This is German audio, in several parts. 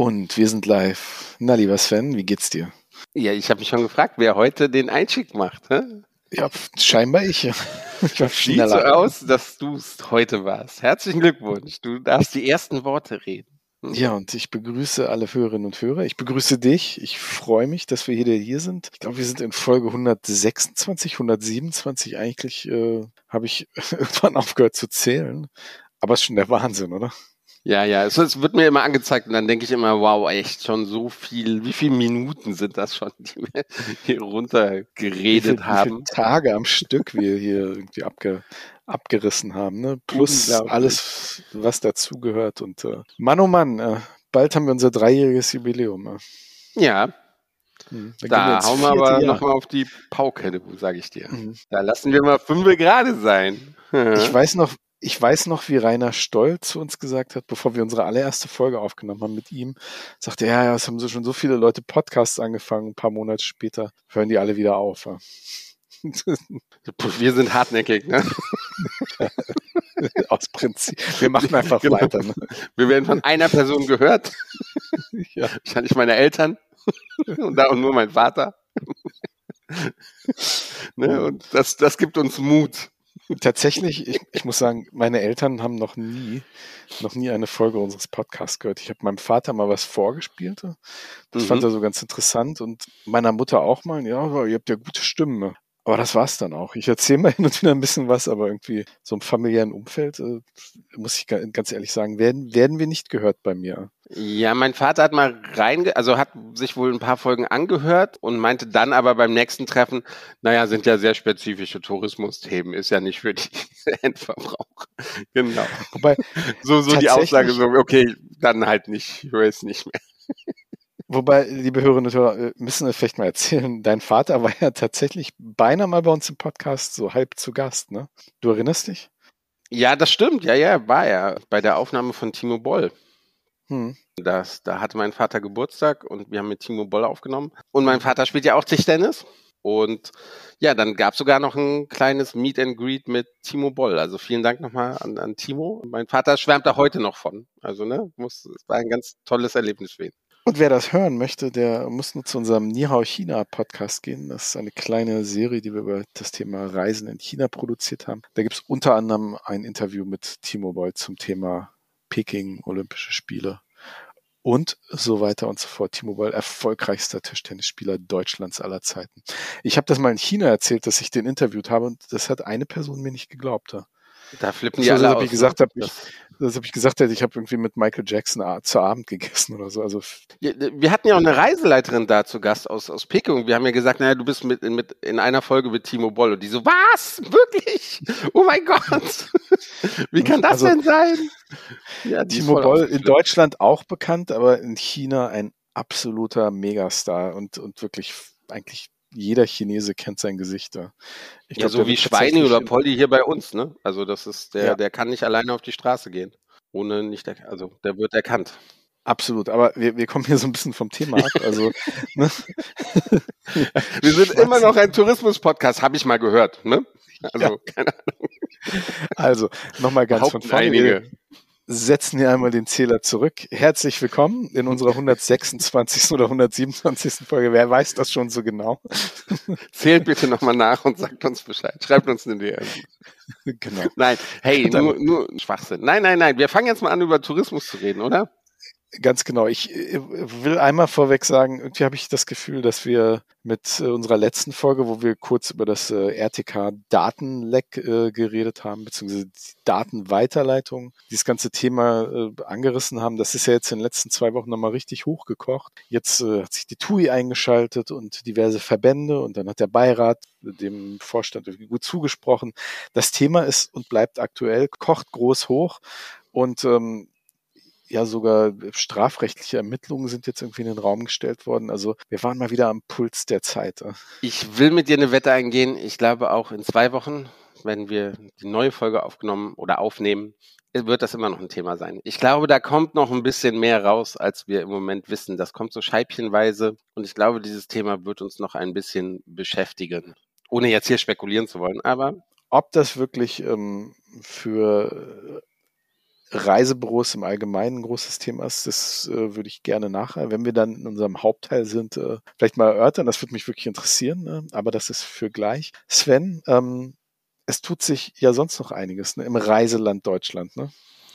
Und wir sind live. Na, lieber Sven, wie geht's dir? Ja, ich habe mich schon gefragt, wer heute den Einstieg macht. Hä? Ja, scheinbar ich. ich Sieht so aus, dass du es heute warst. Herzlichen Glückwunsch. Du darfst die ersten Worte reden. Hm. Ja, und ich begrüße alle Hörerinnen und Hörer. Ich begrüße dich. Ich freue mich, dass wir hier, hier sind. Ich glaube, wir sind in Folge 126, 127. Eigentlich äh, habe ich irgendwann aufgehört zu zählen. Aber es ist schon der Wahnsinn, oder? Ja, ja, es, es, wird mir immer angezeigt und dann denke ich immer, wow, echt schon so viel, wie viele Minuten sind das schon, die wir hier runtergeredet wie viel, haben? Wie viele Tage am Stück wir hier irgendwie abge, abgerissen haben, ne? Plus alles, was dazugehört und äh, Mann oh Mann, äh, bald haben wir unser dreijähriges Jubiläum. Äh. Ja. Hm, da hauen wir aber nochmal auf die Pauke, sage ich dir. Mhm. Da lassen wir mal fünf gerade sein. ich weiß noch, ich weiß noch, wie Rainer Stoll zu uns gesagt hat, bevor wir unsere allererste Folge aufgenommen haben mit ihm, sagte er, ja, es haben so schon so viele Leute Podcasts angefangen, ein paar Monate später hören die alle wieder auf. Ja. Wir sind hartnäckig, ne? Aus Prinzip. Wir machen einfach genau. weiter. Ne? Wir werden von einer Person gehört. ja. Wahrscheinlich meine Eltern und da und nur mein Vater. ne? Und das, das gibt uns Mut. Tatsächlich, ich, ich muss sagen, meine Eltern haben noch nie, noch nie eine Folge unseres Podcasts gehört. Ich habe meinem Vater mal was vorgespielt. Das mhm. fand er so ganz interessant und meiner Mutter auch mal. Ja, ihr habt ja gute Stimmen. Aber das war's dann auch. Ich erzähle mal hin und wieder ein bisschen was, aber irgendwie so im familiären Umfeld, äh, muss ich ganz ehrlich sagen, werden, werden wir nicht gehört bei mir. Ja, mein Vater hat mal rein, also hat sich wohl ein paar Folgen angehört und meinte dann aber beim nächsten Treffen, naja, sind ja sehr spezifische Tourismusthemen, ist ja nicht für die Endverbraucher. genau. Wobei, so, so die Aussage so, okay, dann halt nicht, ich höre es nicht mehr. Wobei, liebe Hörerinnen und Hörer, müssen wir vielleicht mal erzählen, dein Vater war ja tatsächlich beinahe mal bei uns im Podcast so halb zu Gast, ne? Du erinnerst dich? Ja, das stimmt. Ja, ja, war er bei der Aufnahme von Timo Boll. Hm. Das, da hatte mein Vater Geburtstag und wir haben mit Timo Boll aufgenommen. Und mein Vater spielt ja auch Tischtennis. Und ja, dann gab es sogar noch ein kleines Meet and Greet mit Timo Boll. Also vielen Dank nochmal an, an Timo. Mein Vater schwärmt da heute noch von. Also, ne, muss, es war ein ganz tolles Erlebnis für ihn. Und wer das hören möchte, der muss nur zu unserem Nihao China Podcast gehen. Das ist eine kleine Serie, die wir über das Thema Reisen in China produziert haben. Da gibt es unter anderem ein Interview mit Timo Boll zum Thema Peking, Olympische Spiele und so weiter und so fort. Timo Boll, erfolgreichster Tischtennisspieler Deutschlands aller Zeiten. Ich habe das mal in China erzählt, dass ich den interviewt habe und das hat eine Person mir nicht geglaubt. Flippen die so, alle aus. Ich gesagt habe, ich, das habe ich gesagt, ich habe irgendwie mit Michael Jackson zu Abend gegessen oder so. Also wir hatten ja auch eine Reiseleiterin da zu Gast aus, aus Peking. Wir haben ja gesagt, naja, du bist mit, mit in einer Folge mit Timo Boll. Und die so, was? Wirklich? Oh mein Gott. Wie kann das also, denn sein? Ja, Timo Boll in Deutschland auch bekannt, aber in China ein absoluter Megastar und, und wirklich eigentlich jeder Chinese kennt sein Gesicht da. Ich ja, glaub, so wie Schweine oder Polly hier bei uns, ne? Also das ist, der, ja. der kann nicht alleine auf die Straße gehen. Ohne nicht, also der wird erkannt. Absolut, aber wir, wir kommen hier so ein bisschen vom Thema ab. Also, ne? wir sind immer noch ein Tourismus-Podcast, habe ich mal gehört. Ne? Also, ja. keine Ahnung. Also, nochmal ganz von vorne. Einige setzen hier einmal den Zähler zurück. Herzlich willkommen in unserer 126. oder 127. Folge. Wer weiß das schon so genau? Zählt bitte nochmal nach und sagt uns Bescheid. Schreibt uns eine DM. Genau. Nein, hey, nur, nur Schwachsinn. Nein, nein, nein. Wir fangen jetzt mal an, über Tourismus zu reden, oder? Ganz genau. Ich äh, will einmal vorweg sagen, irgendwie habe ich das Gefühl, dass wir mit äh, unserer letzten Folge, wo wir kurz über das äh, RTK-Datenleck geredet haben, beziehungsweise Datenweiterleitung, dieses ganze Thema angerissen haben, das ist ja jetzt in den letzten zwei Wochen nochmal richtig hochgekocht. Jetzt hat sich die TUI eingeschaltet und diverse Verbände und dann hat der Beirat dem Vorstand gut zugesprochen. Das Thema ist und bleibt aktuell, kocht groß hoch. Und ähm, ja sogar strafrechtliche Ermittlungen sind jetzt irgendwie in den Raum gestellt worden. Also wir waren mal wieder am Puls der Zeit. Ich will mit dir eine Wette eingehen. Ich glaube auch in zwei Wochen, wenn wir die neue Folge aufgenommen oder aufnehmen, wird das immer noch ein Thema sein. Ich glaube, da kommt noch ein bisschen mehr raus, als wir im Moment wissen. Das kommt so scheibchenweise und ich glaube, dieses Thema wird uns noch ein bisschen beschäftigen. Ohne jetzt hier spekulieren zu wollen, aber ob das wirklich ähm, für Reisebüros im Allgemeinen ein großes Thema ist, das äh, würde ich gerne nachher, wenn wir dann in unserem Hauptteil sind, äh, vielleicht mal erörtern. Das würde mich wirklich interessieren, ne? aber das ist für gleich. Sven, ähm, es tut sich ja sonst noch einiges ne? im Reiseland Deutschland. Ne?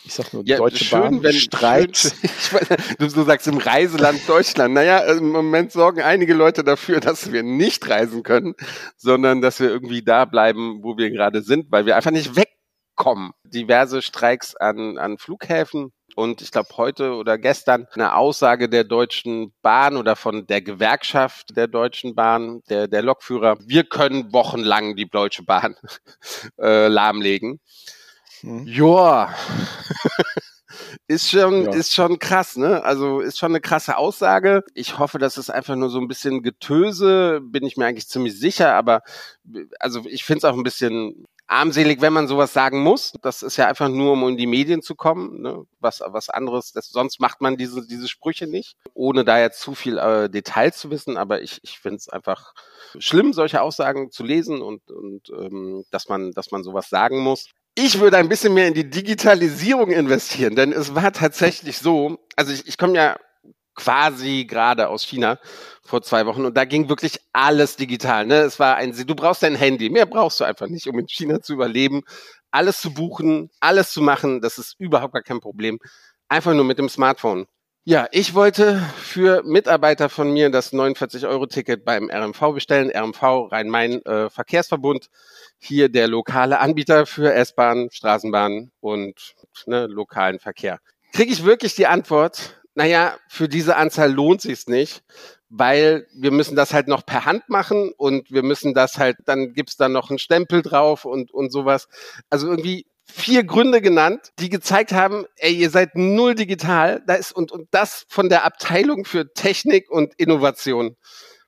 Ich sag nur, ja, Deutsche schön, Bahn, wenn, Streit. Schön, du, du sagst im Reiseland Deutschland. Naja, im Moment sorgen einige Leute dafür, dass wir nicht reisen können, sondern dass wir irgendwie da bleiben, wo wir gerade sind, weil wir einfach nicht wegkommen. Diverse Streiks an, an Flughäfen, und ich glaube heute oder gestern eine Aussage der Deutschen Bahn oder von der Gewerkschaft der Deutschen Bahn, der, der Lokführer, wir können wochenlang die Deutsche Bahn äh, lahmlegen. Hm. Joa. ist schon, ja. ist schon krass, ne? Also ist schon eine krasse Aussage. Ich hoffe, das ist einfach nur so ein bisschen Getöse, bin ich mir eigentlich ziemlich sicher, aber also ich finde es auch ein bisschen armselig, wenn man sowas sagen muss. Das ist ja einfach nur, um in die Medien zu kommen. Ne? Was, was anderes, das, sonst macht man diese, diese Sprüche nicht, ohne da jetzt zu viel äh, Details zu wissen. Aber ich, ich finde es einfach schlimm, solche Aussagen zu lesen und, und ähm, dass man, dass man sowas sagen muss. Ich würde ein bisschen mehr in die Digitalisierung investieren, denn es war tatsächlich so, also ich, ich komme ja quasi gerade aus China vor zwei Wochen und da ging wirklich alles digital. Ne? Es war ein, du brauchst dein Handy, mehr brauchst du einfach nicht, um in China zu überleben. Alles zu buchen, alles zu machen, das ist überhaupt gar kein Problem. Einfach nur mit dem Smartphone. Ja, ich wollte für Mitarbeiter von mir das 49-Euro-Ticket beim RMV bestellen. RMV Rhein-Main äh, Verkehrsverbund, hier der lokale Anbieter für S-Bahn, Straßenbahn und ne, lokalen Verkehr. Kriege ich wirklich die Antwort, naja, für diese Anzahl lohnt sich's nicht, weil wir müssen das halt noch per Hand machen und wir müssen das halt, dann gibt's da noch einen Stempel drauf und, und sowas. Also irgendwie vier Gründe genannt, die gezeigt haben, ey, ihr seid null digital, da ist und, und das von der Abteilung für Technik und Innovation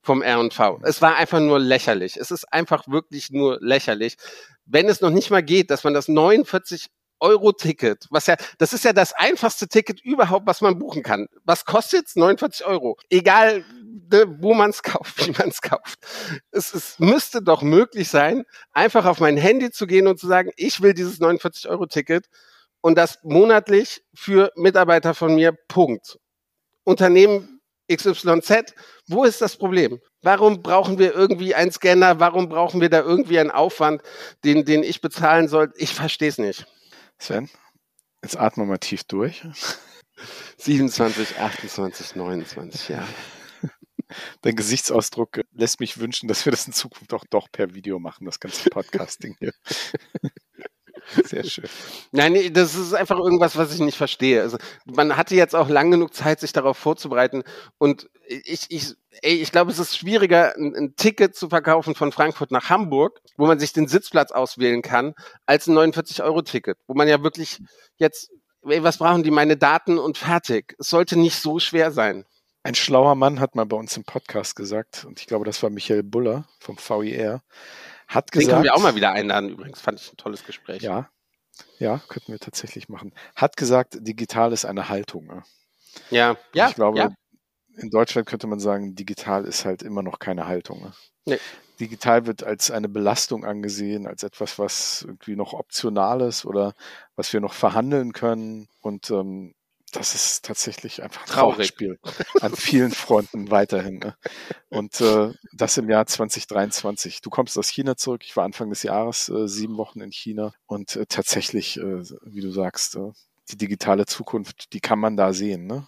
vom R&V. Es war einfach nur lächerlich. Es ist einfach wirklich nur lächerlich. Wenn es noch nicht mal geht, dass man das 49 Euro-Ticket, was ja, das ist ja das einfachste Ticket überhaupt, was man buchen kann. Was kostet's? 49 Euro. Egal, ne, wo man es kauft, wie man es kauft. Es, es müsste doch möglich sein, einfach auf mein Handy zu gehen und zu sagen, ich will dieses 49 Euro-Ticket und das monatlich für Mitarbeiter von mir. Punkt. Unternehmen XYZ, wo ist das Problem? Warum brauchen wir irgendwie einen Scanner? Warum brauchen wir da irgendwie einen Aufwand, den, den ich bezahlen soll? Ich verstehe es nicht. Sven, jetzt atmen wir mal tief durch. 27, 28, 29 Jahre. Dein Gesichtsausdruck lässt mich wünschen, dass wir das in Zukunft auch doch per Video machen, das ganze Podcasting hier. Sehr schön. Nein, das ist einfach irgendwas, was ich nicht verstehe. Also, man hatte jetzt auch lang genug Zeit, sich darauf vorzubereiten. Und ich, ich, ey, ich glaube, es ist schwieriger, ein, ein, Ticket zu verkaufen von Frankfurt nach Hamburg, wo man sich den Sitzplatz auswählen kann, als ein 49-Euro-Ticket, wo man ja wirklich jetzt, ey, was brauchen die, meine Daten und fertig. Es sollte nicht so schwer sein. Ein schlauer Mann hat mal bei uns im Podcast gesagt, und ich glaube, das war Michael Buller vom VIR, hat gesagt. Den können wir auch mal wieder einladen, übrigens. Fand ich ein tolles Gespräch. Ja. Ja, könnten wir tatsächlich machen. Hat gesagt, digital ist eine Haltung. Ne? Ja, ja. Ich glaube, ja. In Deutschland könnte man sagen, digital ist halt immer noch keine Haltung. Ne? Nee. Digital wird als eine Belastung angesehen, als etwas, was irgendwie noch optional ist oder was wir noch verhandeln können. Und ähm, das ist tatsächlich einfach ein traurig Spiel an vielen Fronten weiterhin. Ne? Und äh, das im Jahr 2023. Du kommst aus China zurück. Ich war Anfang des Jahres äh, sieben Wochen in China und äh, tatsächlich, äh, wie du sagst, äh, die digitale Zukunft, die kann man da sehen. Ne?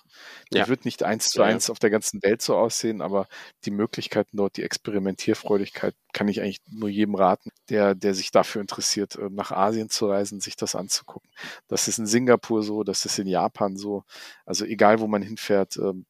Die ja. wird nicht eins zu eins ja. auf der ganzen Welt so aussehen, aber die Möglichkeiten dort, die Experimentierfreudigkeit, kann ich eigentlich nur jedem raten, der, der sich dafür interessiert, äh, nach Asien zu reisen, sich das anzugucken. Das ist in Singapur so, das ist in Japan so. Also egal, wo man hinfährt, ähm,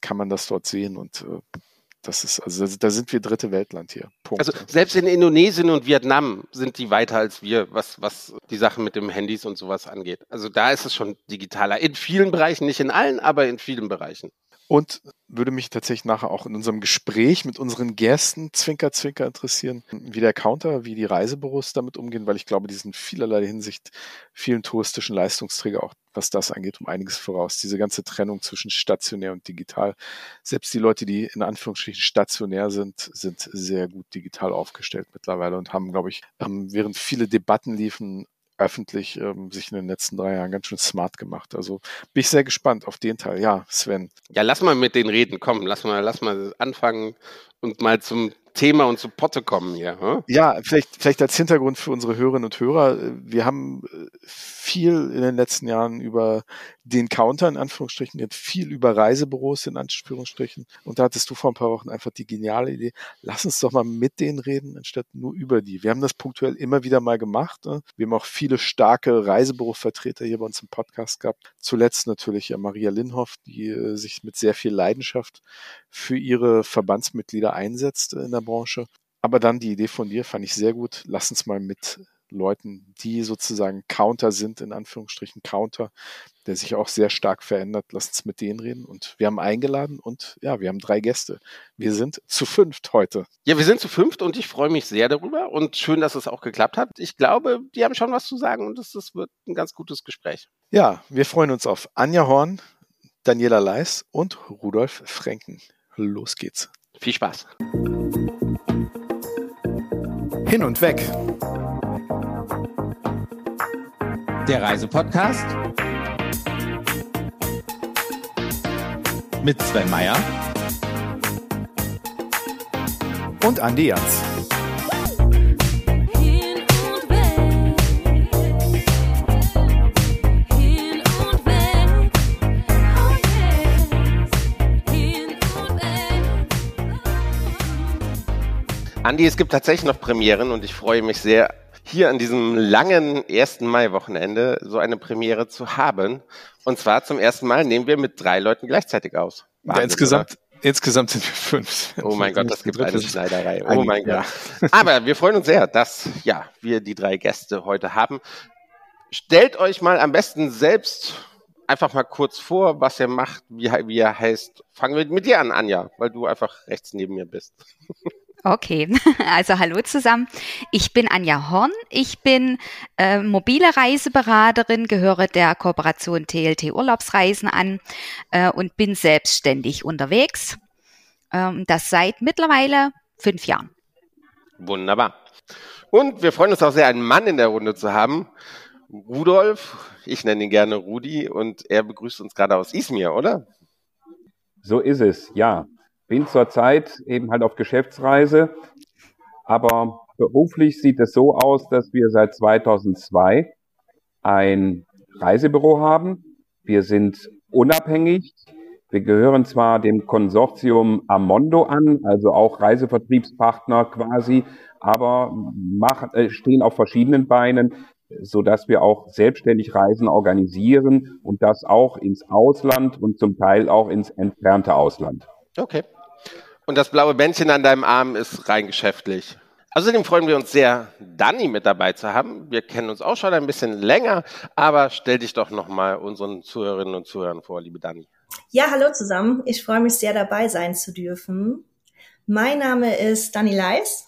kann man das dort sehen und äh, das ist, also da sind wir dritte Weltland hier. Punkt. Also selbst in Indonesien und Vietnam sind die weiter als wir, was, was die Sachen mit dem Handys und sowas angeht. Also da ist es schon digitaler. In vielen Bereichen, nicht in allen, aber in vielen Bereichen. Und würde mich tatsächlich nachher auch in unserem Gespräch mit unseren Gästen Zwinker Zwinker interessieren, wie der Counter, wie die Reisebüros damit umgehen, weil ich glaube, die sind vielerlei Hinsicht vielen touristischen Leistungsträger auch, was das angeht, um einiges voraus. Diese ganze Trennung zwischen stationär und digital. Selbst die Leute, die in Anführungsstrichen stationär sind, sind sehr gut digital aufgestellt mittlerweile und haben, glaube ich, ähm, während viele Debatten liefen, öffentlich ähm, sich in den letzten drei Jahren ganz schön smart gemacht. Also bin ich sehr gespannt auf den Teil. Ja, Sven. Ja, lass mal mit den reden. Komm, lass mal, lass mal anfangen und mal zum Thema und zu Potte kommen hier. Hm? Ja, vielleicht, vielleicht als Hintergrund für unsere Hörerinnen und Hörer. Wir haben äh, viel in den letzten Jahren über den Counter in Anführungsstrichen, viel über Reisebüros in Anführungsstrichen. Und da hattest du vor ein paar Wochen einfach die geniale Idee, lass uns doch mal mit denen reden, anstatt nur über die. Wir haben das punktuell immer wieder mal gemacht. Ne? Wir haben auch viele starke Reisebürovertreter hier bei uns im Podcast gehabt. Zuletzt natürlich ja Maria Linhoff, die äh, sich mit sehr viel Leidenschaft für ihre Verbandsmitglieder einsetzt in der Branche. Aber dann die Idee von dir fand ich sehr gut. Lass uns mal mit Leuten, die sozusagen Counter sind, in Anführungsstrichen Counter, der sich auch sehr stark verändert. Lass uns mit denen reden. Und wir haben eingeladen und ja, wir haben drei Gäste. Wir sind zu fünft heute. Ja, wir sind zu fünft und ich freue mich sehr darüber und schön, dass es auch geklappt hat. Ich glaube, die haben schon was zu sagen und es wird ein ganz gutes Gespräch. Ja, wir freuen uns auf Anja Horn, Daniela Leis und Rudolf Frenken. Los geht's. Viel Spaß. Hin und weg. Der Reisepodcast mit Sven Meyer und Andi Jans. Andi, es gibt tatsächlich noch Premieren und ich freue mich sehr, hier an diesem langen 1. Mai-Wochenende so eine Premiere zu haben. Und zwar zum ersten Mal nehmen wir mit drei Leuten gleichzeitig aus. Wahnsinn, ja, insgesamt, Insgesamt sind wir fünf. Oh mein Gott, das gibt eine Schneiderei. Oh mein Gott. Aber wir freuen uns sehr, dass ja, wir die drei Gäste heute haben. Stellt euch mal am besten selbst einfach mal kurz vor, was ihr macht, wie, wie ihr heißt. Fangen wir mit dir an, Anja, weil du einfach rechts neben mir bist. Okay, also hallo zusammen. Ich bin Anja Horn. Ich bin äh, mobile Reiseberaterin, gehöre der Kooperation TLT Urlaubsreisen an äh, und bin selbstständig unterwegs. Ähm, das seit mittlerweile fünf Jahren. Wunderbar. Und wir freuen uns auch sehr, einen Mann in der Runde zu haben. Rudolf, ich nenne ihn gerne Rudi und er begrüßt uns gerade aus Izmir, oder? So ist es, ja bin zurzeit eben halt auf Geschäftsreise, aber beruflich sieht es so aus, dass wir seit 2002 ein Reisebüro haben. Wir sind unabhängig. Wir gehören zwar dem Konsortium Amondo an, also auch Reisevertriebspartner quasi, aber machen, äh, stehen auf verschiedenen Beinen, so dass wir auch selbstständig Reisen organisieren und das auch ins Ausland und zum Teil auch ins entfernte Ausland. Okay. Und das blaue Bändchen an deinem Arm ist rein geschäftlich. Außerdem freuen wir uns sehr, Dani mit dabei zu haben. Wir kennen uns auch schon ein bisschen länger, aber stell dich doch nochmal unseren Zuhörerinnen und Zuhörern vor, liebe Dani. Ja, hallo zusammen. Ich freue mich sehr, dabei sein zu dürfen. Mein Name ist Dani Leis.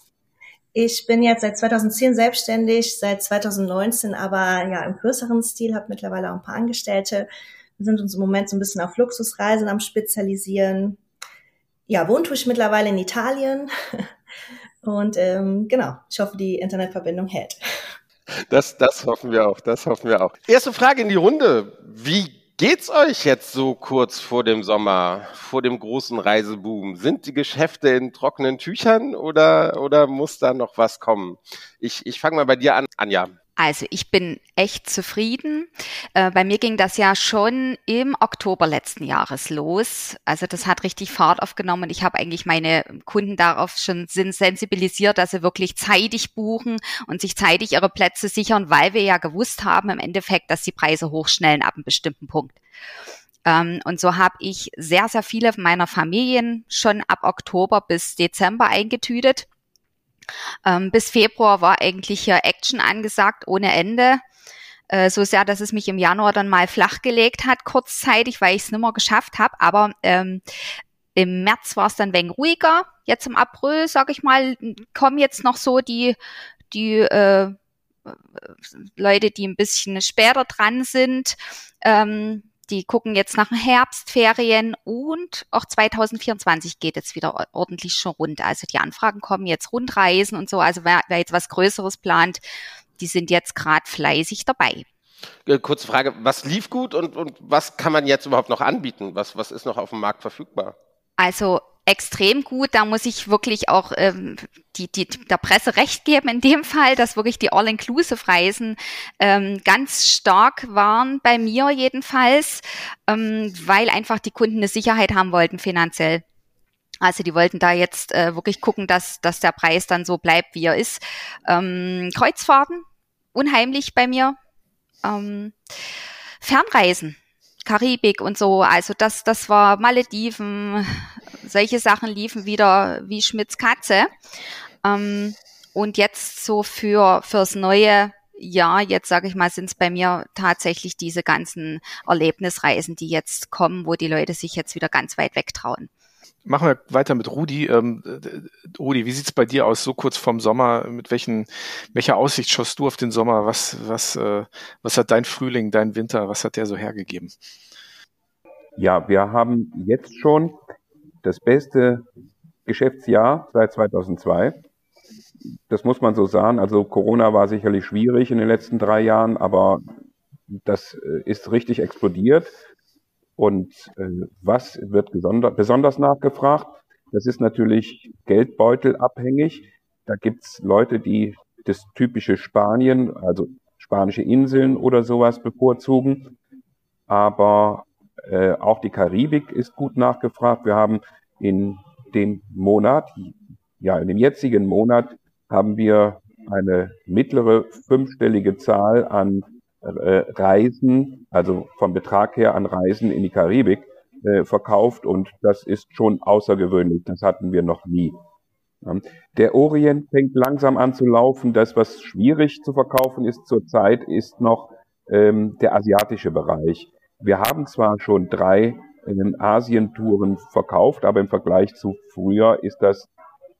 Ich bin jetzt seit 2010 selbstständig, seit 2019 aber ja im größeren Stil, habe mittlerweile auch ein paar Angestellte. Wir sind uns im Moment so ein bisschen auf Luxusreisen am Spezialisieren ja, wohnt ich mittlerweile in Italien. Und ähm, genau, ich hoffe, die Internetverbindung hält. Das, das hoffen wir auch, das hoffen wir auch. Erste Frage in die Runde. Wie geht's euch jetzt so kurz vor dem Sommer, vor dem großen Reiseboom? Sind die Geschäfte in trockenen Tüchern oder, oder muss da noch was kommen? Ich, ich fange mal bei dir an, Anja. Also ich bin echt zufrieden. Äh, bei mir ging das ja schon im Oktober letzten Jahres los. Also das hat richtig Fahrt aufgenommen. Ich habe eigentlich meine Kunden darauf schon sensibilisiert, dass sie wirklich zeitig buchen und sich zeitig ihre Plätze sichern, weil wir ja gewusst haben im Endeffekt, dass die Preise hochschnellen ab einem bestimmten Punkt. Ähm, und so habe ich sehr, sehr viele meiner Familien schon ab Oktober bis Dezember eingetütet ähm, bis Februar war eigentlich hier Action angesagt ohne Ende. Äh, so sehr, dass es mich im Januar dann mal flachgelegt hat, kurzzeitig, weil ich es nicht mehr geschafft habe. Aber ähm, im März war es dann wenig ruhiger. Jetzt im April, sage ich mal, kommen jetzt noch so die, die äh, Leute, die ein bisschen später dran sind. Ähm, die gucken jetzt nach den Herbstferien und auch 2024 geht jetzt wieder ordentlich schon rund. Also die Anfragen kommen jetzt Rundreisen und so. Also wer, wer jetzt was Größeres plant, die sind jetzt gerade fleißig dabei. Äh, kurze Frage, was lief gut und, und was kann man jetzt überhaupt noch anbieten? Was, was ist noch auf dem Markt verfügbar? Also extrem gut. Da muss ich wirklich auch ähm, die, die, der Presse recht geben in dem Fall, dass wirklich die All-Inclusive-Reisen ähm, ganz stark waren, bei mir jedenfalls, ähm, weil einfach die Kunden eine Sicherheit haben wollten finanziell. Also die wollten da jetzt äh, wirklich gucken, dass, dass der Preis dann so bleibt, wie er ist. Ähm, Kreuzfahrten, unheimlich bei mir. Ähm, Fernreisen, Karibik und so. Also das, das war Malediven, solche Sachen liefen wieder wie Schmitz Katze. Ähm, und jetzt so für fürs neue Jahr, jetzt sage ich mal, sind es bei mir tatsächlich diese ganzen Erlebnisreisen, die jetzt kommen, wo die Leute sich jetzt wieder ganz weit wegtrauen. Machen wir weiter mit Rudi. Ähm, Rudi, wie sieht's bei dir aus, so kurz vorm Sommer? Mit welchen, welcher Aussicht schaust du auf den Sommer? Was, was, äh, was hat dein Frühling, dein Winter, was hat der so hergegeben? Ja, wir haben jetzt schon das beste Geschäftsjahr seit 2002. Das muss man so sagen. Also Corona war sicherlich schwierig in den letzten drei Jahren, aber das äh, ist richtig explodiert. Und äh, was wird besonders nachgefragt? Das ist natürlich geldbeutelabhängig. Da gibt's Leute, die das typische Spanien, also spanische Inseln oder sowas bevorzugen. Aber äh, auch die Karibik ist gut nachgefragt. Wir haben in dem Monat, ja, in dem jetzigen Monat haben wir eine mittlere fünfstellige Zahl an äh, Reisen, also vom Betrag her an Reisen in die Karibik äh, verkauft und das ist schon außergewöhnlich. Das hatten wir noch nie. Der Orient fängt langsam an zu laufen. Das, was schwierig zu verkaufen ist zurzeit, ist noch ähm, der asiatische Bereich. Wir haben zwar schon drei in Asien-Touren verkauft, aber im Vergleich zu früher ist das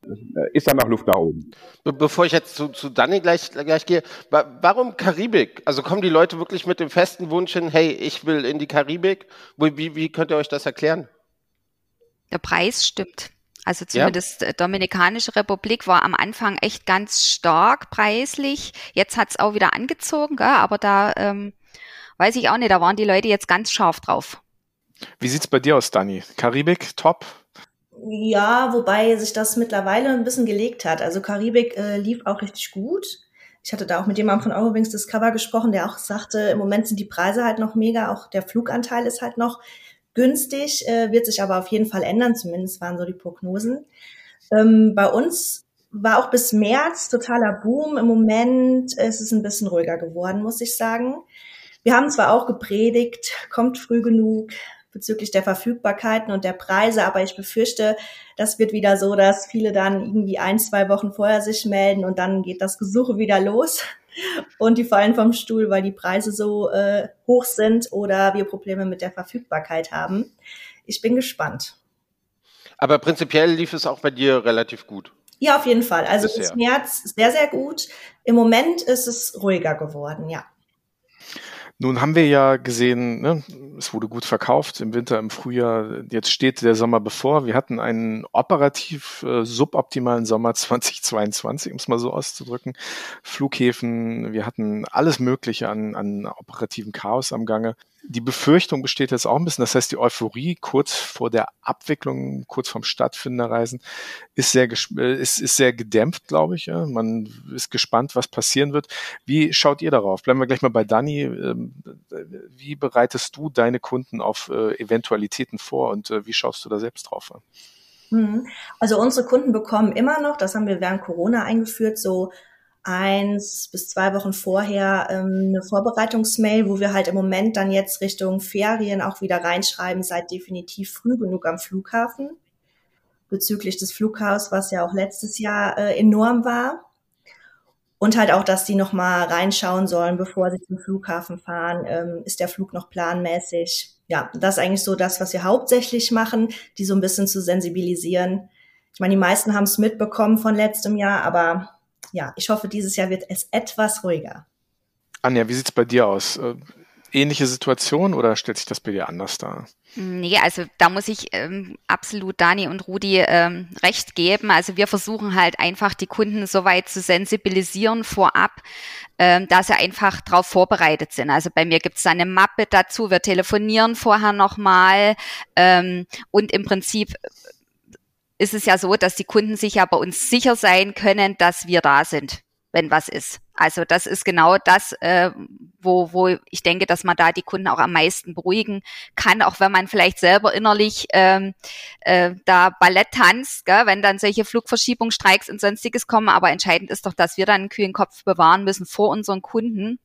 äh, ist da noch Luft nach oben. Bevor ich jetzt zu, zu Danny gleich, gleich gehe, warum Karibik? Also kommen die Leute wirklich mit dem festen Wunsch hin, hey, ich will in die Karibik? Wie, wie könnt ihr euch das erklären? Der Preis stimmt. Also zumindest ja. Dominikanische Republik war am Anfang echt ganz stark preislich. Jetzt hat es auch wieder angezogen, gell? aber da ähm, weiß ich auch nicht, da waren die Leute jetzt ganz scharf drauf. Wie sieht's bei dir aus, Dani? Karibik, top? Ja, wobei sich das mittlerweile ein bisschen gelegt hat. Also Karibik äh, lief auch richtig gut. Ich hatte da auch mit jemandem von Eurowings Discover gesprochen, der auch sagte, im Moment sind die Preise halt noch mega, auch der Fluganteil ist halt noch günstig, äh, wird sich aber auf jeden Fall ändern, zumindest waren so die Prognosen. Ähm, bei uns war auch bis März totaler Boom. Im Moment ist es ein bisschen ruhiger geworden, muss ich sagen. Wir haben zwar auch gepredigt, kommt früh genug bezüglich der Verfügbarkeiten und der Preise, aber ich befürchte, das wird wieder so, dass viele dann irgendwie ein, zwei Wochen vorher sich melden und dann geht das Gesuche wieder los und die fallen vom Stuhl, weil die Preise so äh, hoch sind oder wir Probleme mit der Verfügbarkeit haben. Ich bin gespannt. Aber prinzipiell lief es auch bei dir relativ gut. Ja, auf jeden Fall. Also bis März sehr, sehr gut. Im Moment ist es ruhiger geworden, ja. Nun haben wir ja gesehen, ne, es wurde gut verkauft im Winter, im Frühjahr. Jetzt steht der Sommer bevor. Wir hatten einen operativ äh, suboptimalen Sommer 2022, um es mal so auszudrücken. Flughäfen, wir hatten alles Mögliche an, an operativen Chaos am Gange die Befürchtung besteht jetzt auch ein bisschen, das heißt, die Euphorie kurz vor der Abwicklung, kurz vorm Stattfinden der Reisen, ist sehr, äh, ist, ist sehr gedämpft, glaube ich. Man ist gespannt, was passieren wird. Wie schaut ihr darauf? Bleiben wir gleich mal bei Dani. Ähm, wie bereitest du deine Kunden auf äh, Eventualitäten vor und äh, wie schaust du da selbst drauf? Mhm. Also unsere Kunden bekommen immer noch, das haben wir während Corona eingeführt, so eins bis zwei Wochen vorher ähm, eine Vorbereitungsmail, wo wir halt im Moment dann jetzt Richtung Ferien auch wieder reinschreiben, seid definitiv früh genug am Flughafen bezüglich des Flughaus, was ja auch letztes Jahr äh, enorm war. Und halt auch, dass die nochmal reinschauen sollen, bevor sie zum Flughafen fahren. Ähm, ist der Flug noch planmäßig? Ja, das ist eigentlich so das, was wir hauptsächlich machen, die so ein bisschen zu sensibilisieren. Ich meine, die meisten haben es mitbekommen von letztem Jahr, aber ja, ich hoffe, dieses Jahr wird es etwas ruhiger. Anja, wie sieht's bei dir aus? Äh, ähnliche Situation oder stellt sich das bei dir anders dar? Nee, also da muss ich ähm, absolut Dani und Rudi ähm, recht geben. Also wir versuchen halt einfach die Kunden so weit zu sensibilisieren vorab, ähm, dass sie einfach darauf vorbereitet sind. Also bei mir gibt es eine Mappe dazu, wir telefonieren vorher nochmal ähm, und im Prinzip ist es ja so, dass die Kunden sich ja bei uns sicher sein können, dass wir da sind wenn was ist. Also das ist genau das, äh, wo, wo ich denke, dass man da die Kunden auch am meisten beruhigen kann, auch wenn man vielleicht selber innerlich ähm, äh, da Ballett tanzt, gell, wenn dann solche Flugverschiebungsstreiks und sonstiges kommen. Aber entscheidend ist doch, dass wir dann einen kühlen Kopf bewahren müssen vor unseren Kunden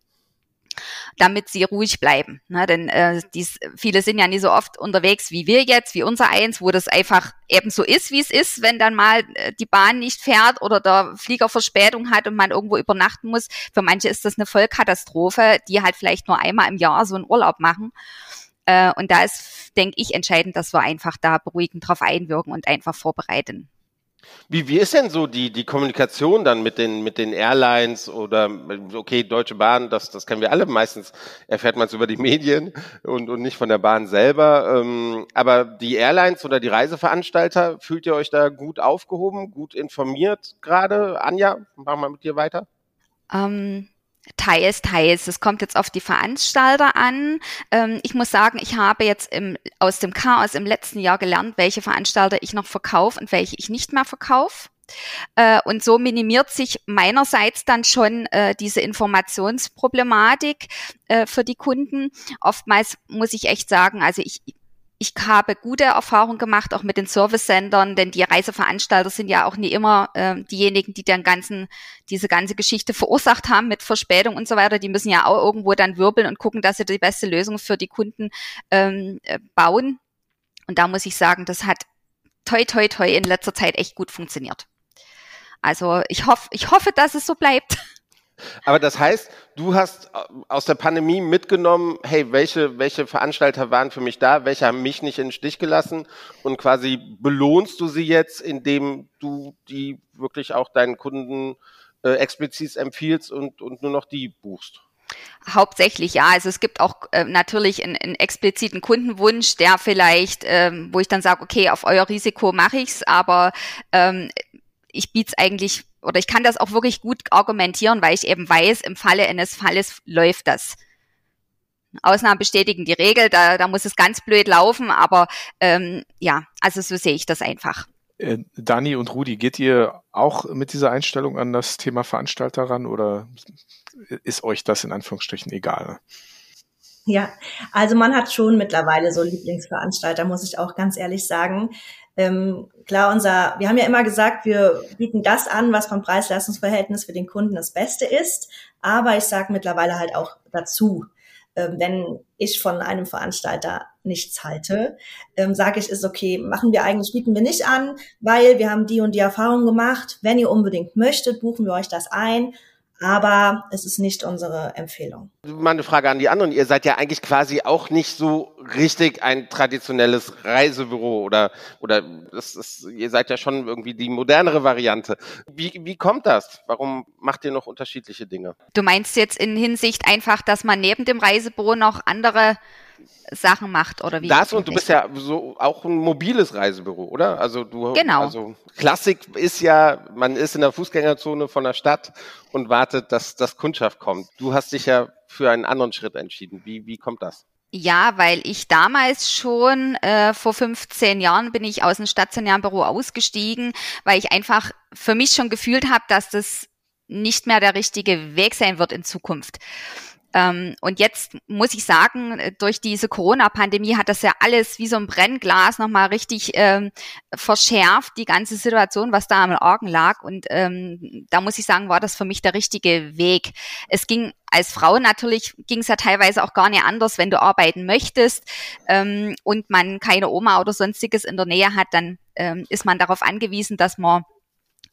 damit sie ruhig bleiben. Ne? Denn äh, dies, viele sind ja nie so oft unterwegs wie wir jetzt, wie unser eins, wo das einfach eben so ist, wie es ist, wenn dann mal äh, die Bahn nicht fährt oder der Flieger Verspätung hat und man irgendwo übernachten muss. Für manche ist das eine Vollkatastrophe, die halt vielleicht nur einmal im Jahr so einen Urlaub machen. Äh, und da ist, denke ich, entscheidend, dass wir einfach da beruhigend drauf einwirken und einfach vorbereiten. Wie, wie ist denn so die, die Kommunikation dann mit den, mit den Airlines oder, okay, Deutsche Bahn, das, das kennen wir alle. Meistens erfährt man es über die Medien und, und nicht von der Bahn selber. Ähm, aber die Airlines oder die Reiseveranstalter, fühlt ihr euch da gut aufgehoben, gut informiert gerade? Anja, machen wir mit dir weiter. Ähm, Teils, teils. Es kommt jetzt auf die Veranstalter an. Ähm, ich muss sagen, ich habe jetzt im, aus dem Chaos im letzten Jahr gelernt, welche Veranstalter ich noch verkaufe und welche ich nicht mehr verkaufe. Äh, und so minimiert sich meinerseits dann schon äh, diese Informationsproblematik äh, für die Kunden. Oftmals muss ich echt sagen, also ich, ich habe gute Erfahrungen gemacht, auch mit den Service-Sendern, denn die Reiseveranstalter sind ja auch nie immer äh, diejenigen, die den ganzen, diese ganze Geschichte verursacht haben mit Verspätung und so weiter. Die müssen ja auch irgendwo dann wirbeln und gucken, dass sie die beste Lösung für die Kunden ähm, äh, bauen. Und da muss ich sagen, das hat toi toi toi in letzter Zeit echt gut funktioniert. Also ich hoffe, ich hoffe, dass es so bleibt. Aber das heißt, du hast äh, aus der Pandemie mitgenommen, hey, welche, welche Veranstalter waren für mich da, welche haben mich nicht in den Stich gelassen und quasi belohnst du sie jetzt, indem du die wirklich auch deinen Kunden äh, explizit empfiehlst und, und nur noch die buchst? Hauptsächlich ja. Also es gibt auch äh, natürlich einen, einen expliziten Kundenwunsch, der vielleicht, ähm, wo ich dann sage, okay, auf euer Risiko mache ich's, aber ähm, ich biete es eigentlich oder ich kann das auch wirklich gut argumentieren, weil ich eben weiß, im Falle eines Falles läuft das. Ausnahmen bestätigen die Regel, da, da muss es ganz blöd laufen, aber ähm, ja, also so sehe ich das einfach. Äh, Dani und Rudi, geht ihr auch mit dieser Einstellung an das Thema Veranstalter ran oder ist euch das in Anführungsstrichen egal? Ja, also man hat schon mittlerweile so Lieblingsveranstalter, muss ich auch ganz ehrlich sagen. Ähm, klar, unser, wir haben ja immer gesagt, wir bieten das an, was vom Preis-Leistungs-Verhältnis für den Kunden das Beste ist. Aber ich sage mittlerweile halt auch dazu, ähm, wenn ich von einem Veranstalter nichts halte, ähm, sage ich, ist okay, machen wir eigentlich, bieten wir nicht an, weil wir haben die und die Erfahrung gemacht. Wenn ihr unbedingt möchtet, buchen wir euch das ein aber es ist nicht unsere Empfehlung. Mal eine Frage an die anderen. Ihr seid ja eigentlich quasi auch nicht so richtig ein traditionelles Reisebüro oder, oder das ist, ihr seid ja schon irgendwie die modernere Variante. Wie, wie kommt das? Warum macht ihr noch unterschiedliche Dinge? Du meinst jetzt in Hinsicht einfach, dass man neben dem Reisebüro noch andere Sachen macht oder wie? Das und du bist ja so auch ein mobiles Reisebüro, oder? Also du genau. also Klassik ist ja, man ist in der Fußgängerzone von der Stadt und wartet, dass das Kundschaft kommt. Du hast dich ja für einen anderen Schritt entschieden. Wie wie kommt das? Ja, weil ich damals schon äh, vor 15 Jahren bin ich aus dem stationären Büro ausgestiegen, weil ich einfach für mich schon gefühlt habe, dass das nicht mehr der richtige Weg sein wird in Zukunft. Ähm, und jetzt muss ich sagen, äh, durch diese Corona-Pandemie hat das ja alles wie so ein Brennglas nochmal richtig ähm, verschärft, die ganze Situation, was da am Orgen lag. Und ähm, da muss ich sagen, war das für mich der richtige Weg. Es ging als Frau natürlich, ging es ja teilweise auch gar nicht anders, wenn du arbeiten möchtest ähm, und man keine Oma oder sonstiges in der Nähe hat, dann ähm, ist man darauf angewiesen, dass man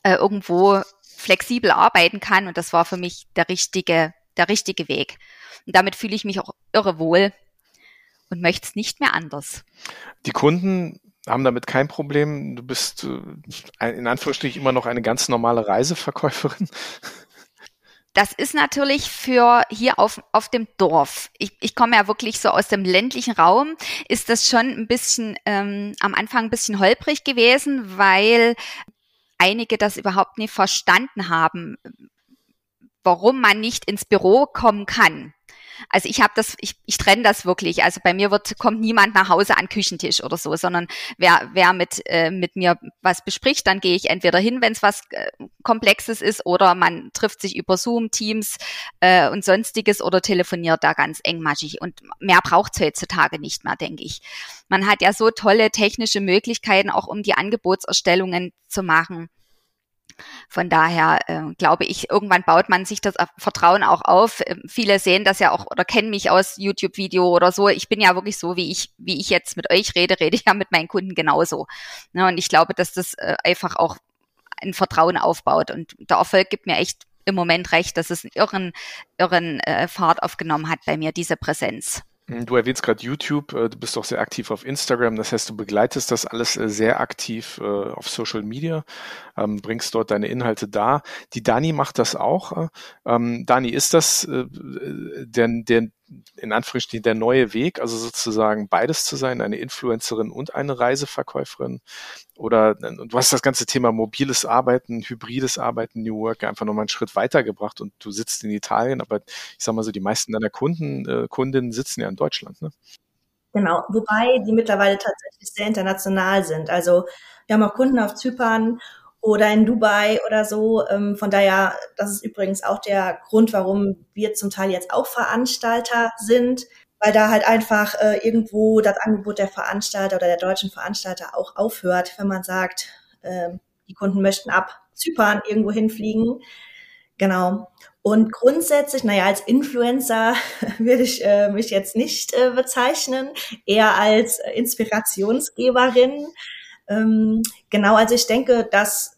äh, irgendwo flexibel arbeiten kann. Und das war für mich der richtige der richtige Weg. Und damit fühle ich mich auch irre wohl und möchte es nicht mehr anders. Die Kunden haben damit kein Problem. Du bist äh, in Anführungsstrichen immer noch eine ganz normale Reiseverkäuferin. das ist natürlich für hier auf, auf dem Dorf. Ich, ich komme ja wirklich so aus dem ländlichen Raum. Ist das schon ein bisschen ähm, am Anfang ein bisschen holprig gewesen, weil einige das überhaupt nicht verstanden haben, warum man nicht ins Büro kommen kann. Also ich habe das, ich, ich trenne das wirklich. Also bei mir wird kommt niemand nach Hause an Küchentisch oder so, sondern wer wer mit äh, mit mir was bespricht, dann gehe ich entweder hin, wenn es was äh, Komplexes ist, oder man trifft sich über Zoom, Teams äh, und sonstiges oder telefoniert da ganz engmaschig. Und mehr braucht es heutzutage nicht mehr, denke ich. Man hat ja so tolle technische Möglichkeiten, auch um die Angebotserstellungen zu machen. Von daher äh, glaube ich, irgendwann baut man sich das Vertrauen auch auf. Ähm, viele sehen das ja auch oder kennen mich aus YouTube-Video oder so. Ich bin ja wirklich so, wie ich, wie ich jetzt mit euch rede, rede ich ja mit meinen Kunden genauso. Ne, und ich glaube, dass das äh, einfach auch ein Vertrauen aufbaut. Und der Erfolg gibt mir echt im Moment recht, dass es einen irren, irren äh, Fahrt aufgenommen hat bei mir, diese Präsenz. Hm, du erwähnst gerade YouTube, äh, du bist auch sehr aktiv auf Instagram, das heißt, du begleitest das alles äh, sehr aktiv äh, auf Social Media, ähm, bringst dort deine Inhalte dar. Die Dani macht das auch. Ähm, Dani, ist das der, der, in Anführungsstrichen der neue Weg, also sozusagen beides zu sein, eine Influencerin und eine Reiseverkäuferin? Oder du hast das ganze Thema mobiles Arbeiten, hybrides Arbeiten, New Work einfach nochmal einen Schritt weitergebracht und du sitzt in Italien, aber ich sag mal so, die meisten deiner Kunden, äh, Kundinnen sitzen ja in Deutschland, ne? Genau, wobei die mittlerweile tatsächlich sehr international sind. Also wir haben auch Kunden auf Zypern oder in Dubai oder so. Ähm, von daher, das ist übrigens auch der Grund, warum wir zum Teil jetzt auch Veranstalter sind, weil da halt einfach äh, irgendwo das Angebot der Veranstalter oder der deutschen Veranstalter auch aufhört, wenn man sagt, äh, die Kunden möchten ab Zypern irgendwo hinfliegen. Genau. Und grundsätzlich, naja, als Influencer würde ich äh, mich jetzt nicht äh, bezeichnen, eher als Inspirationsgeberin. Ähm, genau, also ich denke, dass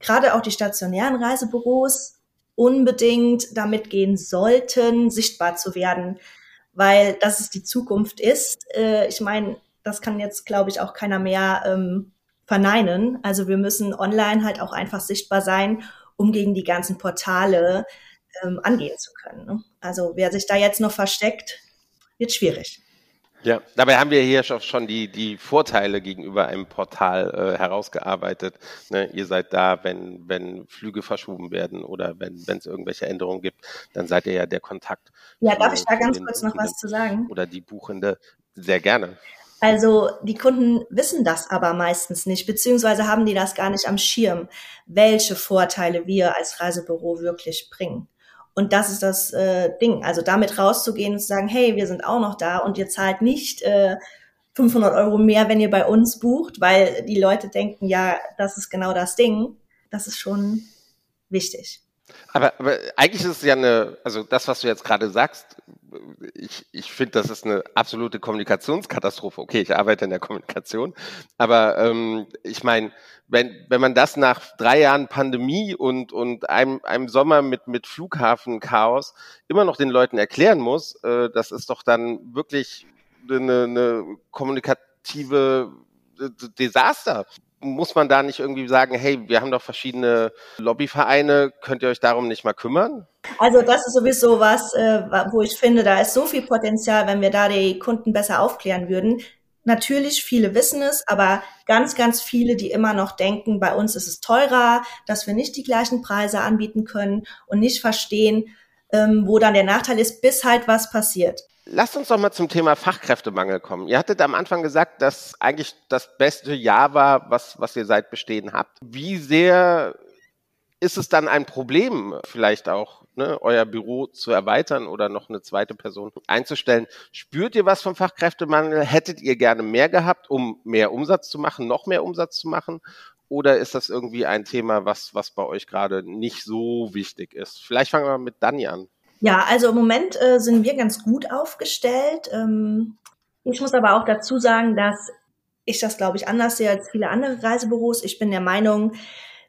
gerade auch die stationären Reisebüros unbedingt damit gehen sollten, sichtbar zu werden, weil das ist die Zukunft ist. Äh, ich meine, das kann jetzt, glaube ich, auch keiner mehr ähm, verneinen. Also wir müssen online halt auch einfach sichtbar sein, um gegen die ganzen Portale ähm, angehen zu können. Ne? Also wer sich da jetzt noch versteckt, wird schwierig. Ja, dabei haben wir hier schon die, die Vorteile gegenüber einem Portal äh, herausgearbeitet. Ne, ihr seid da, wenn, wenn Flüge verschoben werden oder wenn es irgendwelche Änderungen gibt, dann seid ihr ja der Kontakt. Ja, darf ich da ganz kurz noch was zu sagen? Oder die Buchende, sehr gerne. Also die Kunden wissen das aber meistens nicht, beziehungsweise haben die das gar nicht am Schirm, welche Vorteile wir als Reisebüro wirklich bringen. Und das ist das äh, Ding. Also damit rauszugehen und zu sagen, hey, wir sind auch noch da und ihr zahlt nicht äh, 500 Euro mehr, wenn ihr bei uns bucht, weil die Leute denken, ja, das ist genau das Ding. Das ist schon wichtig. Aber, aber eigentlich ist es ja eine, also das, was du jetzt gerade sagst, ich, ich finde, das ist eine absolute Kommunikationskatastrophe. Okay, ich arbeite in der Kommunikation, aber ähm, ich meine, wenn, wenn man das nach drei Jahren Pandemie und, und einem, einem Sommer mit, mit Flughafenchaos immer noch den Leuten erklären muss, äh, das ist doch dann wirklich eine, eine kommunikative Desaster muss man da nicht irgendwie sagen, hey, wir haben doch verschiedene Lobbyvereine, könnt ihr euch darum nicht mal kümmern? Also das ist sowieso was, äh, wo ich finde, da ist so viel Potenzial, wenn wir da die Kunden besser aufklären würden. Natürlich, viele wissen es, aber ganz, ganz viele, die immer noch denken, bei uns ist es teurer, dass wir nicht die gleichen Preise anbieten können und nicht verstehen, ähm, wo dann der Nachteil ist, bis halt was passiert. Lasst uns doch mal zum Thema Fachkräftemangel kommen. Ihr hattet am Anfang gesagt, dass eigentlich das beste Jahr war, was, was ihr seit Bestehen habt. Wie sehr ist es dann ein Problem, vielleicht auch ne, euer Büro zu erweitern oder noch eine zweite Person einzustellen? Spürt ihr was vom Fachkräftemangel? Hättet ihr gerne mehr gehabt, um mehr Umsatz zu machen, noch mehr Umsatz zu machen? Oder ist das irgendwie ein Thema, was, was bei euch gerade nicht so wichtig ist? Vielleicht fangen wir mit Dani an. Ja, also im Moment äh, sind wir ganz gut aufgestellt. Ähm, ich muss aber auch dazu sagen, dass ich das, glaube ich, anders sehe als viele andere Reisebüros. Ich bin der Meinung,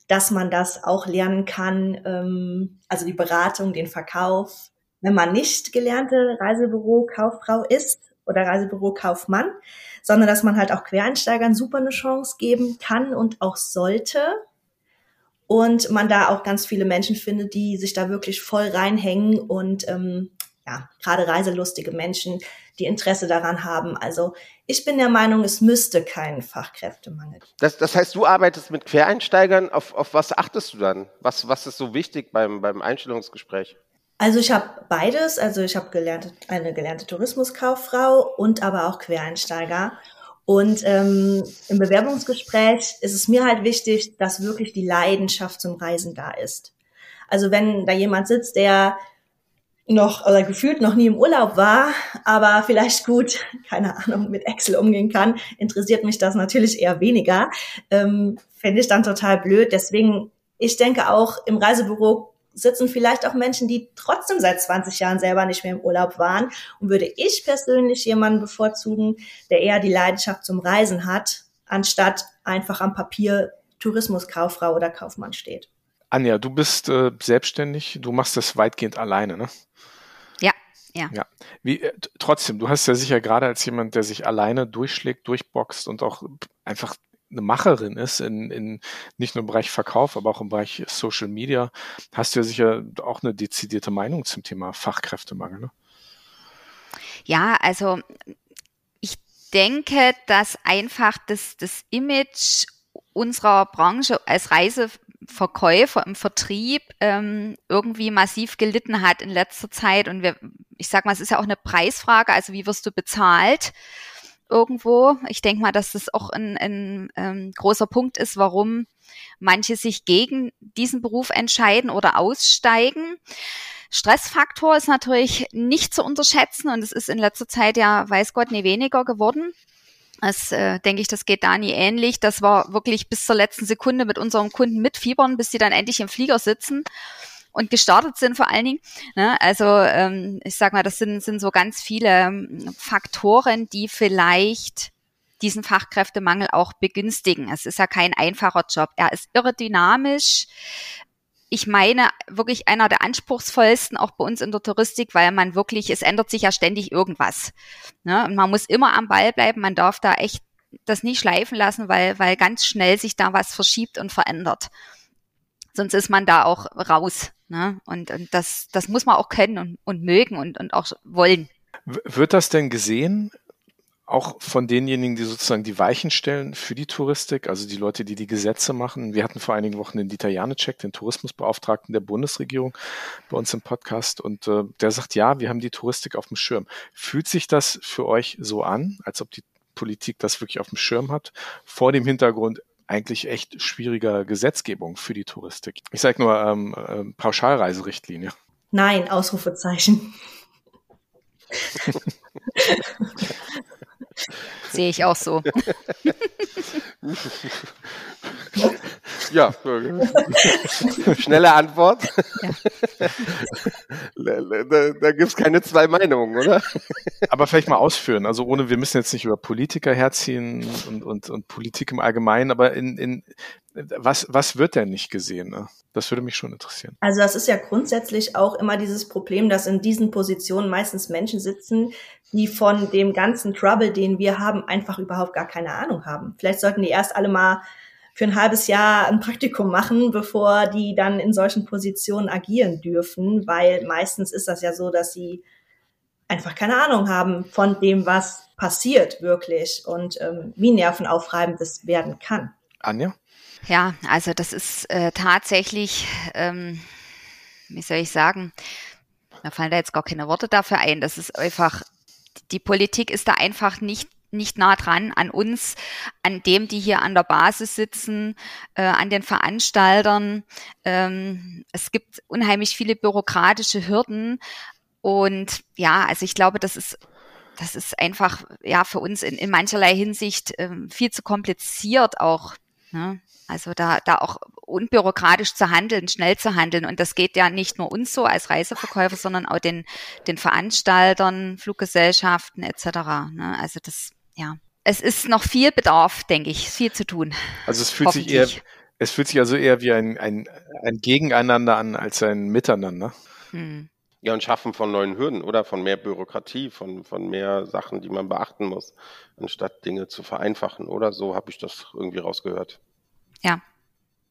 dass man das auch lernen kann, ähm, also die Beratung, den Verkauf, wenn man nicht gelernte Reisebüro-Kauffrau ist oder Reisebüro-Kaufmann, sondern dass man halt auch Quereinsteigern super eine Chance geben kann und auch sollte. Und man da auch ganz viele Menschen findet, die sich da wirklich voll reinhängen und ähm, ja, gerade reiselustige Menschen, die Interesse daran haben. Also ich bin der Meinung, es müsste keinen Fachkräftemangel geben. Das, das heißt, du arbeitest mit Quereinsteigern. Auf, auf was achtest du dann? Was, was ist so wichtig beim, beim Einstellungsgespräch? Also ich habe beides. Also ich habe gelernt, eine gelernte Tourismuskauffrau und aber auch Quereinsteiger. Und ähm, im Bewerbungsgespräch ist es mir halt wichtig, dass wirklich die Leidenschaft zum Reisen da ist. Also wenn da jemand sitzt, der noch oder gefühlt noch nie im Urlaub war, aber vielleicht gut, keine Ahnung, mit Excel umgehen kann, interessiert mich das natürlich eher weniger. Ähm, Fände ich dann total blöd. Deswegen, ich denke auch, im Reisebüro sitzen vielleicht auch Menschen, die trotzdem seit 20 Jahren selber nicht mehr im Urlaub waren. Und würde ich persönlich jemanden bevorzugen, der eher die Leidenschaft zum Reisen hat, anstatt einfach am Papier Tourismuskauffrau oder Kaufmann steht. Anja, du bist äh, selbstständig, du machst das weitgehend alleine, ne? Ja, ja. ja. Wie, äh, trotzdem, du hast ja sicher gerade als jemand, der sich alleine durchschlägt, durchboxt und auch einfach eine Macherin ist, in, in nicht nur im Bereich Verkauf, aber auch im Bereich Social Media, hast du ja sicher auch eine dezidierte Meinung zum Thema Fachkräftemangel. Ne? Ja, also ich denke, dass einfach das, das Image unserer Branche als Reiseverkäufer im Vertrieb ähm, irgendwie massiv gelitten hat in letzter Zeit. Und wir, ich sag mal, es ist ja auch eine Preisfrage, also wie wirst du bezahlt? Irgendwo. Ich denke mal, dass das auch ein, ein ähm, großer Punkt ist, warum manche sich gegen diesen Beruf entscheiden oder aussteigen. Stressfaktor ist natürlich nicht zu unterschätzen und es ist in letzter Zeit ja, weiß Gott, nie weniger geworden. Das äh, denke ich, das geht Dani ähnlich. Das war wirklich bis zur letzten Sekunde mit unserem Kunden mitfiebern, bis sie dann endlich im Flieger sitzen und gestartet sind vor allen Dingen. Ne? Also ähm, ich sag mal, das sind, sind so ganz viele ähm, Faktoren, die vielleicht diesen Fachkräftemangel auch begünstigen. Es ist ja kein einfacher Job. Er ist irre dynamisch. Ich meine, wirklich einer der anspruchsvollsten auch bei uns in der Touristik, weil man wirklich, es ändert sich ja ständig irgendwas. Ne? Und man muss immer am Ball bleiben. Man darf da echt das nicht schleifen lassen, weil, weil ganz schnell sich da was verschiebt und verändert. Sonst ist man da auch raus. Ne? Und, und das, das muss man auch kennen und, und mögen und, und auch wollen. Wird das denn gesehen, auch von denjenigen, die sozusagen die Weichen stellen für die Touristik, also die Leute, die die Gesetze machen. Wir hatten vor einigen Wochen den Dieter Janecek, den Tourismusbeauftragten der Bundesregierung, bei uns im Podcast und äh, der sagt, ja, wir haben die Touristik auf dem Schirm. Fühlt sich das für euch so an, als ob die Politik das wirklich auf dem Schirm hat, vor dem Hintergrund, eigentlich echt schwieriger Gesetzgebung für die Touristik. Ich sage nur ähm, äh, Pauschalreiserichtlinie. Nein, Ausrufezeichen. Sehe ich auch so. ja, schnelle Antwort. Ja. Da, da, da gibt es keine zwei Meinungen, oder? Aber vielleicht mal ausführen. Also ohne, wir müssen jetzt nicht über Politiker herziehen und, und, und Politik im Allgemeinen, aber in, in was, was wird denn nicht gesehen? Ne? Das würde mich schon interessieren. Also das ist ja grundsätzlich auch immer dieses Problem, dass in diesen Positionen meistens Menschen sitzen, die von dem ganzen Trouble, den wir haben, einfach überhaupt gar keine Ahnung haben. Vielleicht sollten die erst alle mal für ein halbes Jahr ein Praktikum machen, bevor die dann in solchen Positionen agieren dürfen, weil meistens ist das ja so, dass sie einfach keine Ahnung haben von dem, was passiert wirklich und ähm, wie nervenaufreibend das werden kann. Anja? Ja, also das ist äh, tatsächlich, ähm, wie soll ich sagen, mir fallen da jetzt gar keine Worte dafür ein. Das ist einfach, die Politik ist da einfach nicht nicht nah dran an uns, an dem, die hier an der Basis sitzen, äh, an den Veranstaltern. Ähm, es gibt unheimlich viele bürokratische Hürden. Und ja, also ich glaube, das ist das ist einfach ja für uns in, in mancherlei Hinsicht ähm, viel zu kompliziert auch. Ne? Also da, da auch unbürokratisch zu handeln, schnell zu handeln. Und das geht ja nicht nur uns so als Reiseverkäufer, sondern auch den, den Veranstaltern, Fluggesellschaften etc. Ne? Also das ja, es ist noch viel Bedarf, denke ich, viel zu tun. Also es fühlt sich eher, es fühlt sich also eher wie ein, ein, ein Gegeneinander an als ein Miteinander. Hm. Ja, und Schaffen von neuen Hürden oder von mehr Bürokratie, von, von mehr Sachen, die man beachten muss, anstatt Dinge zu vereinfachen oder so habe ich das irgendwie rausgehört. Ja.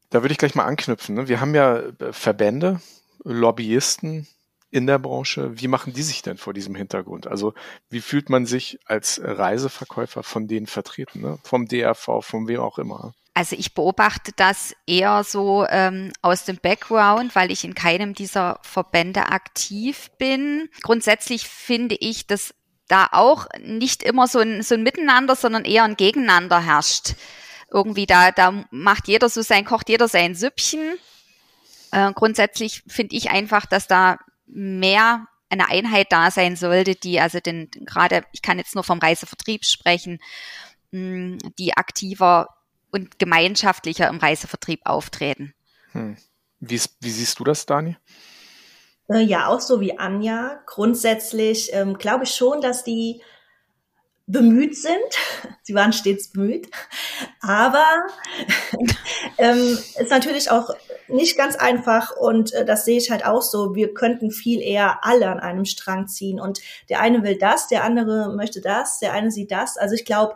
Da würde ich gleich mal anknüpfen. Ne? Wir haben ja äh, Verbände, Lobbyisten in der Branche. Wie machen die sich denn vor diesem Hintergrund? Also wie fühlt man sich als Reiseverkäufer von denen vertreten? Ne? Vom DRV, von wem auch immer? Also ich beobachte das eher so ähm, aus dem Background, weil ich in keinem dieser Verbände aktiv bin. Grundsätzlich finde ich, dass da auch nicht immer so ein, so ein Miteinander, sondern eher ein Gegeneinander herrscht. Irgendwie da, da macht jeder so sein, kocht jeder sein Süppchen. Äh, grundsätzlich finde ich einfach, dass da mehr eine Einheit da sein sollte, die also den gerade, ich kann jetzt nur vom Reisevertrieb sprechen, mh, die aktiver und gemeinschaftlicher im Reisevertrieb auftreten. Hm. Wie, wie siehst du das, Dani? Äh, ja, auch so wie Anja. Grundsätzlich ähm, glaube ich schon, dass die bemüht sind. Sie waren stets bemüht. Aber ähm, ist natürlich auch nicht ganz einfach und äh, das sehe ich halt auch so. Wir könnten viel eher alle an einem Strang ziehen und der eine will das, der andere möchte das, der eine sieht das. Also ich glaube,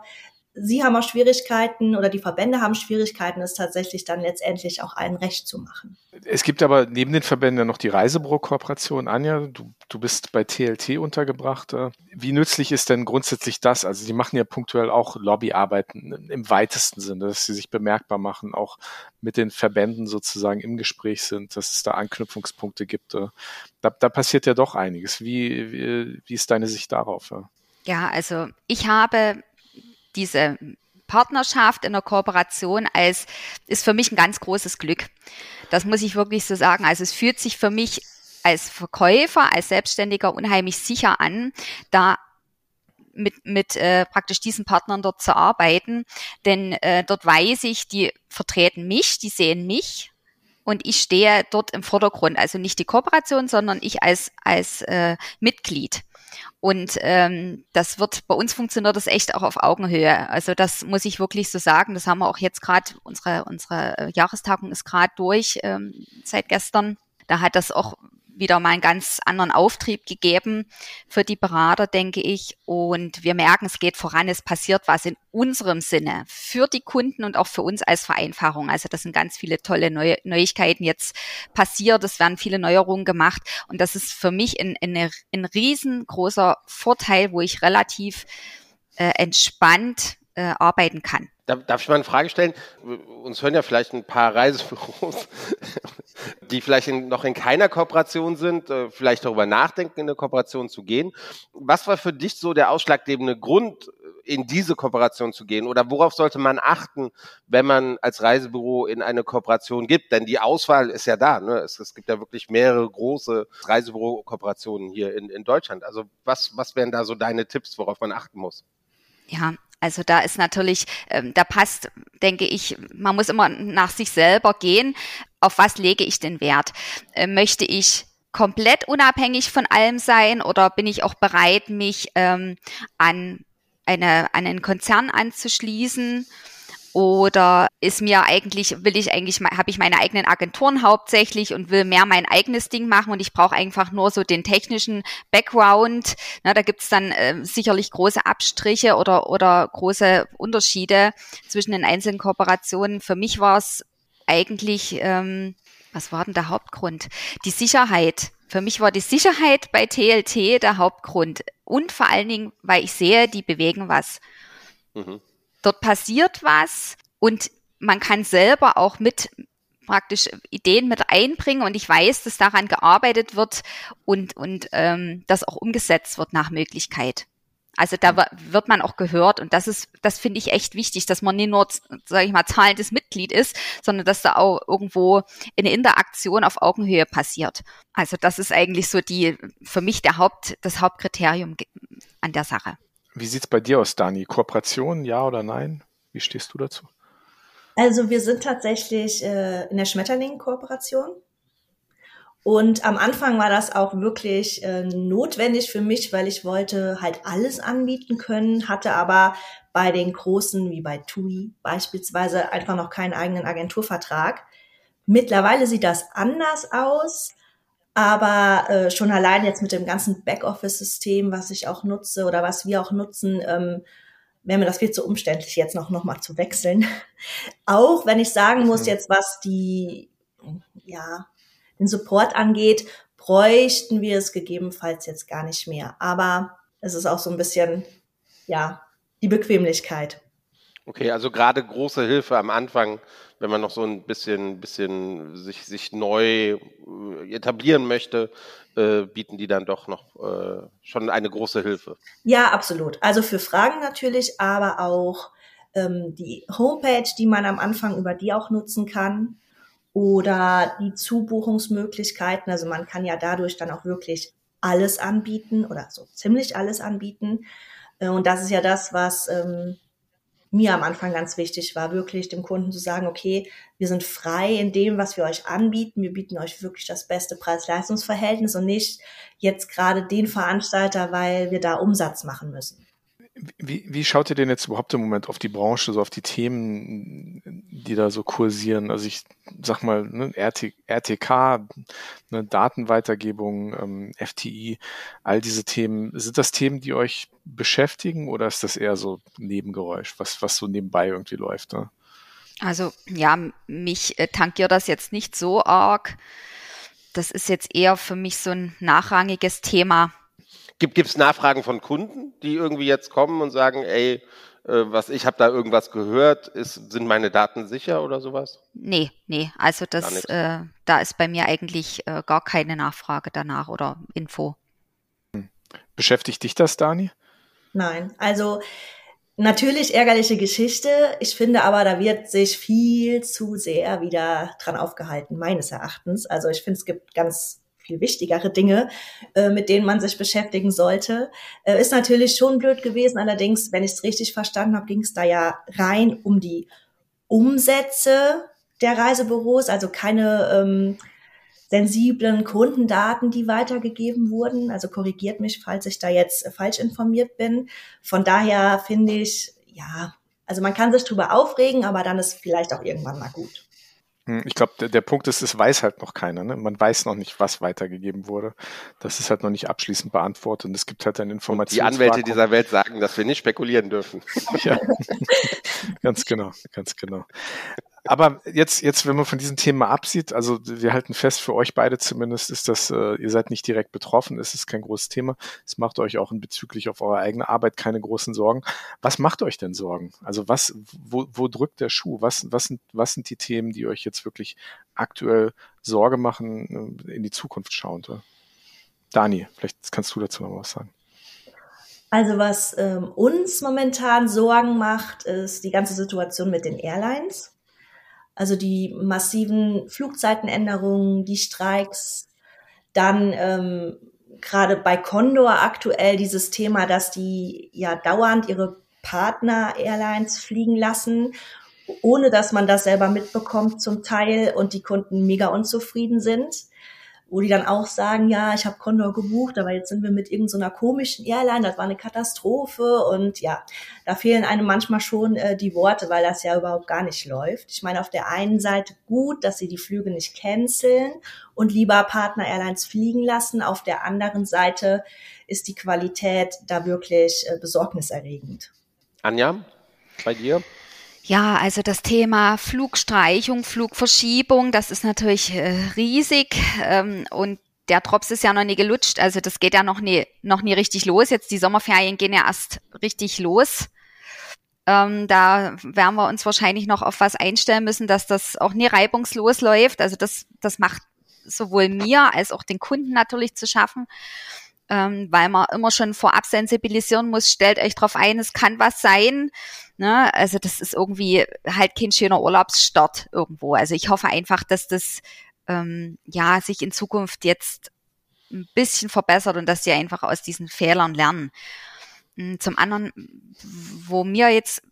Sie haben auch Schwierigkeiten oder die Verbände haben Schwierigkeiten, es tatsächlich dann letztendlich auch allen recht zu machen. Es gibt aber neben den Verbänden noch die Reisebüro-Kooperation. Anja, du, du bist bei TLT untergebracht. Wie nützlich ist denn grundsätzlich das? Also die machen ja punktuell auch Lobbyarbeiten im weitesten Sinne, dass sie sich bemerkbar machen, auch mit den Verbänden sozusagen im Gespräch sind, dass es da Anknüpfungspunkte gibt. Da, da passiert ja doch einiges. Wie, wie, wie ist deine Sicht darauf? Ja, also ich habe diese Partnerschaft in der Kooperation als, ist für mich ein ganz großes Glück. Das muss ich wirklich so sagen. Also es fühlt sich für mich als Verkäufer, als Selbstständiger unheimlich sicher an, da mit, mit äh, praktisch diesen Partnern dort zu arbeiten. Denn äh, dort weiß ich, die vertreten mich, die sehen mich und ich stehe dort im Vordergrund. Also nicht die Kooperation, sondern ich als, als äh, Mitglied. Und ähm, das wird bei uns funktioniert das echt auch auf Augenhöhe. Also das muss ich wirklich so sagen. Das haben wir auch jetzt gerade, unsere, unsere äh, Jahrestagung ist gerade durch ähm, seit gestern. Da hat das auch wieder mal einen ganz anderen Auftrieb gegeben für die Berater, denke ich. Und wir merken, es geht voran, es passiert was in unserem Sinne für die Kunden und auch für uns als Vereinfachung. Also das sind ganz viele tolle Neu Neuigkeiten jetzt passiert. Es werden viele Neuerungen gemacht. Und das ist für mich ein, ein, ein riesengroßer Vorteil, wo ich relativ äh, entspannt äh, arbeiten kann. Darf ich mal eine Frage stellen? Uns hören ja vielleicht ein paar Reisebüros, die vielleicht in, noch in keiner Kooperation sind, äh, vielleicht darüber nachdenken, in eine Kooperation zu gehen. Was war für dich so der ausschlaggebende Grund, in diese Kooperation zu gehen? Oder worauf sollte man achten, wenn man als Reisebüro in eine Kooperation gibt? Denn die Auswahl ist ja da. Ne? Es, es gibt ja wirklich mehrere große Reisebüro-Kooperationen hier in, in Deutschland. Also was, was wären da so deine Tipps, worauf man achten muss? Ja, also da ist natürlich, ähm, da passt, denke ich, man muss immer nach sich selber gehen. Auf was lege ich den Wert? Äh, möchte ich komplett unabhängig von allem sein oder bin ich auch bereit, mich ähm, an, eine, an einen Konzern anzuschließen? Oder ist mir eigentlich, will ich eigentlich, habe ich meine eigenen Agenturen hauptsächlich und will mehr mein eigenes Ding machen und ich brauche einfach nur so den technischen Background. Na, da gibt's dann äh, sicherlich große Abstriche oder, oder große Unterschiede zwischen den einzelnen Kooperationen. Für mich war es eigentlich, ähm, was war denn der Hauptgrund? Die Sicherheit. Für mich war die Sicherheit bei TLT der Hauptgrund. Und vor allen Dingen, weil ich sehe, die bewegen was. Mhm. Dort passiert was und man kann selber auch mit praktisch Ideen mit einbringen und ich weiß, dass daran gearbeitet wird und, und ähm, das auch umgesetzt wird nach Möglichkeit. Also da wird man auch gehört und das ist, das finde ich echt wichtig, dass man nicht nur, sage ich mal, zahlendes Mitglied ist, sondern dass da auch irgendwo eine Interaktion auf Augenhöhe passiert. Also das ist eigentlich so die, für mich der Haupt, das Hauptkriterium an der Sache. Wie sieht's bei dir aus, Dani? Kooperation, ja oder nein? Wie stehst du dazu? Also wir sind tatsächlich äh, in der Schmetterling-Kooperation. Und am Anfang war das auch wirklich äh, notwendig für mich, weil ich wollte halt alles anbieten können, hatte aber bei den großen wie bei TUI beispielsweise einfach noch keinen eigenen Agenturvertrag. Mittlerweile sieht das anders aus. Aber äh, schon allein jetzt mit dem ganzen Backoffice-System, was ich auch nutze oder was wir auch nutzen, ähm, wäre mir das viel zu umständlich, jetzt noch, noch mal zu wechseln. Auch wenn ich sagen muss, mhm. jetzt was die, ja, den Support angeht, bräuchten wir es gegebenenfalls jetzt gar nicht mehr. Aber es ist auch so ein bisschen, ja, die Bequemlichkeit. Okay, also gerade große Hilfe am Anfang, wenn man noch so ein bisschen, bisschen sich, sich neu äh, etablieren möchte, äh, bieten die dann doch noch äh, schon eine große Hilfe. Ja, absolut. Also für Fragen natürlich, aber auch ähm, die Homepage, die man am Anfang über die auch nutzen kann oder die Zubuchungsmöglichkeiten. Also man kann ja dadurch dann auch wirklich alles anbieten oder so ziemlich alles anbieten. Äh, und das ist ja das, was ähm, mir am Anfang ganz wichtig war, wirklich dem Kunden zu sagen, okay, wir sind frei in dem, was wir euch anbieten. Wir bieten euch wirklich das beste Preis-Leistungs-Verhältnis und nicht jetzt gerade den Veranstalter, weil wir da Umsatz machen müssen. Wie, wie schaut ihr denn jetzt überhaupt im Moment auf die Branche, so auf die Themen, die da so kursieren? Also ich sag mal, ne, RT, RTK, ne, Datenweitergebung, ähm, FTI, all diese Themen, sind das Themen, die euch beschäftigen oder ist das eher so Nebengeräusch, was, was so nebenbei irgendwie läuft? Ne? Also ja, mich äh, tankiert das jetzt nicht so arg. Das ist jetzt eher für mich so ein nachrangiges Thema Gibt es Nachfragen von Kunden, die irgendwie jetzt kommen und sagen, ey, äh, was ich habe da irgendwas gehört, ist, sind meine Daten sicher oder sowas? Nee, nee, also das, äh, da ist bei mir eigentlich äh, gar keine Nachfrage danach oder Info. Hm. Beschäftigt dich das, Dani? Nein, also natürlich ärgerliche Geschichte. Ich finde aber, da wird sich viel zu sehr wieder dran aufgehalten, meines Erachtens. Also ich finde, es gibt ganz viel wichtigere Dinge, äh, mit denen man sich beschäftigen sollte. Äh, ist natürlich schon blöd gewesen. Allerdings, wenn ich es richtig verstanden habe, ging es da ja rein um die Umsätze der Reisebüros, also keine ähm, sensiblen Kundendaten, die weitergegeben wurden. Also korrigiert mich, falls ich da jetzt falsch informiert bin. Von daher finde ich, ja, also man kann sich drüber aufregen, aber dann ist vielleicht auch irgendwann mal gut. Hm, ich glaube, der, der, Punkt ist, es weiß halt noch keiner. Ne? Man weiß noch nicht, was weitergegeben wurde. Das ist halt noch nicht abschließend beantwortet und es gibt halt ein Informations. Die Anwälte dieser Welt sagen, dass wir nicht spekulieren dürfen. ja, ganz genau, ganz genau. Aber jetzt, jetzt, wenn man von diesen Themen mal absieht, also wir halten fest, für euch beide zumindest ist das, äh, ihr seid nicht direkt betroffen, es ist kein großes Thema. Es macht euch auch in bezüglich auf eure eigene Arbeit keine großen Sorgen. Was macht euch denn Sorgen? Also was, wo, wo drückt der Schuh? Was, was, sind, was sind die Themen, die euch jetzt wirklich aktuell Sorge machen, äh, in die Zukunft schauend? Dani, vielleicht kannst du dazu noch was sagen. Also was ähm, uns momentan Sorgen macht, ist die ganze Situation mit den Airlines. Also die massiven Flugzeitenänderungen, die Streiks, dann ähm, gerade bei Condor aktuell dieses Thema, dass die ja dauernd ihre Partner-Airlines fliegen lassen, ohne dass man das selber mitbekommt zum Teil und die Kunden mega unzufrieden sind wo die dann auch sagen, ja, ich habe Condor gebucht, aber jetzt sind wir mit irgendeiner so komischen Airline, das war eine Katastrophe und ja, da fehlen einem manchmal schon äh, die Worte, weil das ja überhaupt gar nicht läuft. Ich meine, auf der einen Seite gut, dass sie die Flüge nicht canceln und lieber Partner Airlines fliegen lassen, auf der anderen Seite ist die Qualität da wirklich äh, besorgniserregend. Anja, bei dir? Ja, also das Thema Flugstreichung, Flugverschiebung, das ist natürlich äh, riesig ähm, und der Drops ist ja noch nie gelutscht, also das geht ja noch nie, noch nie richtig los. Jetzt die Sommerferien gehen ja erst richtig los. Ähm, da werden wir uns wahrscheinlich noch auf was einstellen müssen, dass das auch nie reibungslos läuft. Also das, das macht sowohl mir als auch den Kunden natürlich zu schaffen ähm, weil man immer schon vorab sensibilisieren muss, stellt euch drauf ein, es kann was sein. Ne? Also das ist irgendwie halt kein schöner Urlaubsstart irgendwo. Also ich hoffe einfach, dass das ähm, ja sich in Zukunft jetzt ein bisschen verbessert und dass sie einfach aus diesen Fehlern lernen. Hm, zum anderen, wo mir jetzt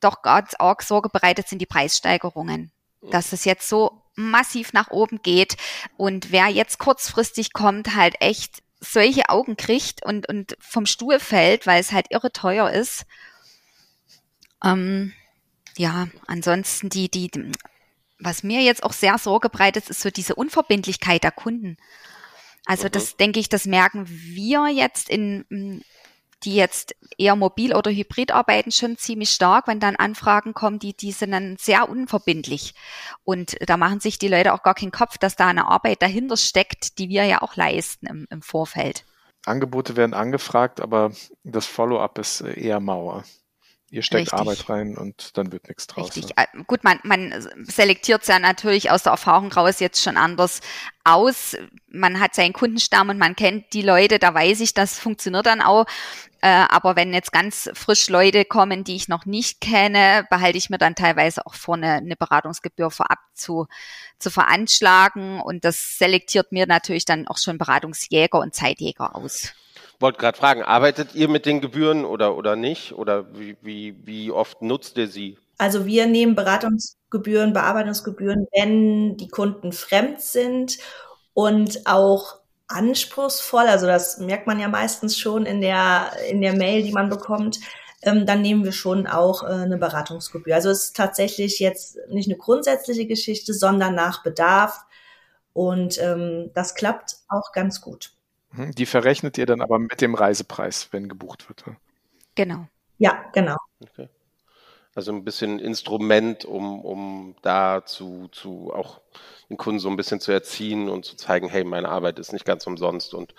doch ganz arg Sorge bereitet, sind die Preissteigerungen. Dass es jetzt so massiv nach oben geht und wer jetzt kurzfristig kommt, halt echt solche Augen kriegt und, und vom Stuhl fällt, weil es halt irre teuer ist. Ähm, ja, ansonsten die, die, was mir jetzt auch sehr Sorge bereitet, ist so diese Unverbindlichkeit der Kunden. Also das mhm. denke ich, das merken wir jetzt in die jetzt eher mobil oder hybrid arbeiten, schon ziemlich stark, wenn dann Anfragen kommen, die, die sind dann sehr unverbindlich. Und da machen sich die Leute auch gar keinen Kopf, dass da eine Arbeit dahinter steckt, die wir ja auch leisten im, im Vorfeld. Angebote werden angefragt, aber das Follow-up ist eher Mauer. Ihr steckt Richtig. Arbeit rein und dann wird nichts draus. Richtig. Ne? Gut, man, man selektiert es ja natürlich aus der Erfahrung raus jetzt schon anders aus. Man hat seinen Kundenstamm und man kennt die Leute, da weiß ich, das funktioniert dann auch. Äh, aber wenn jetzt ganz frisch Leute kommen, die ich noch nicht kenne, behalte ich mir dann teilweise auch vor, eine, eine Beratungsgebühr vorab zu, zu veranschlagen. Und das selektiert mir natürlich dann auch schon Beratungsjäger und Zeitjäger aus wollte gerade fragen, arbeitet ihr mit den Gebühren oder, oder nicht? Oder wie, wie, wie oft nutzt ihr sie? Also wir nehmen Beratungsgebühren, Bearbeitungsgebühren, wenn die Kunden fremd sind und auch anspruchsvoll, also das merkt man ja meistens schon in der, in der Mail, die man bekommt, ähm, dann nehmen wir schon auch äh, eine Beratungsgebühr. Also es ist tatsächlich jetzt nicht eine grundsätzliche Geschichte, sondern nach Bedarf. Und ähm, das klappt auch ganz gut. Mhm, die verrechnet ihr dann aber mit dem Reisepreis, wenn gebucht wird. Genau. Ja, genau. Okay. Also ein bisschen Instrument, um, um da zu, zu auch den Kunden so ein bisschen zu erziehen und zu zeigen, hey, meine Arbeit ist nicht ganz umsonst und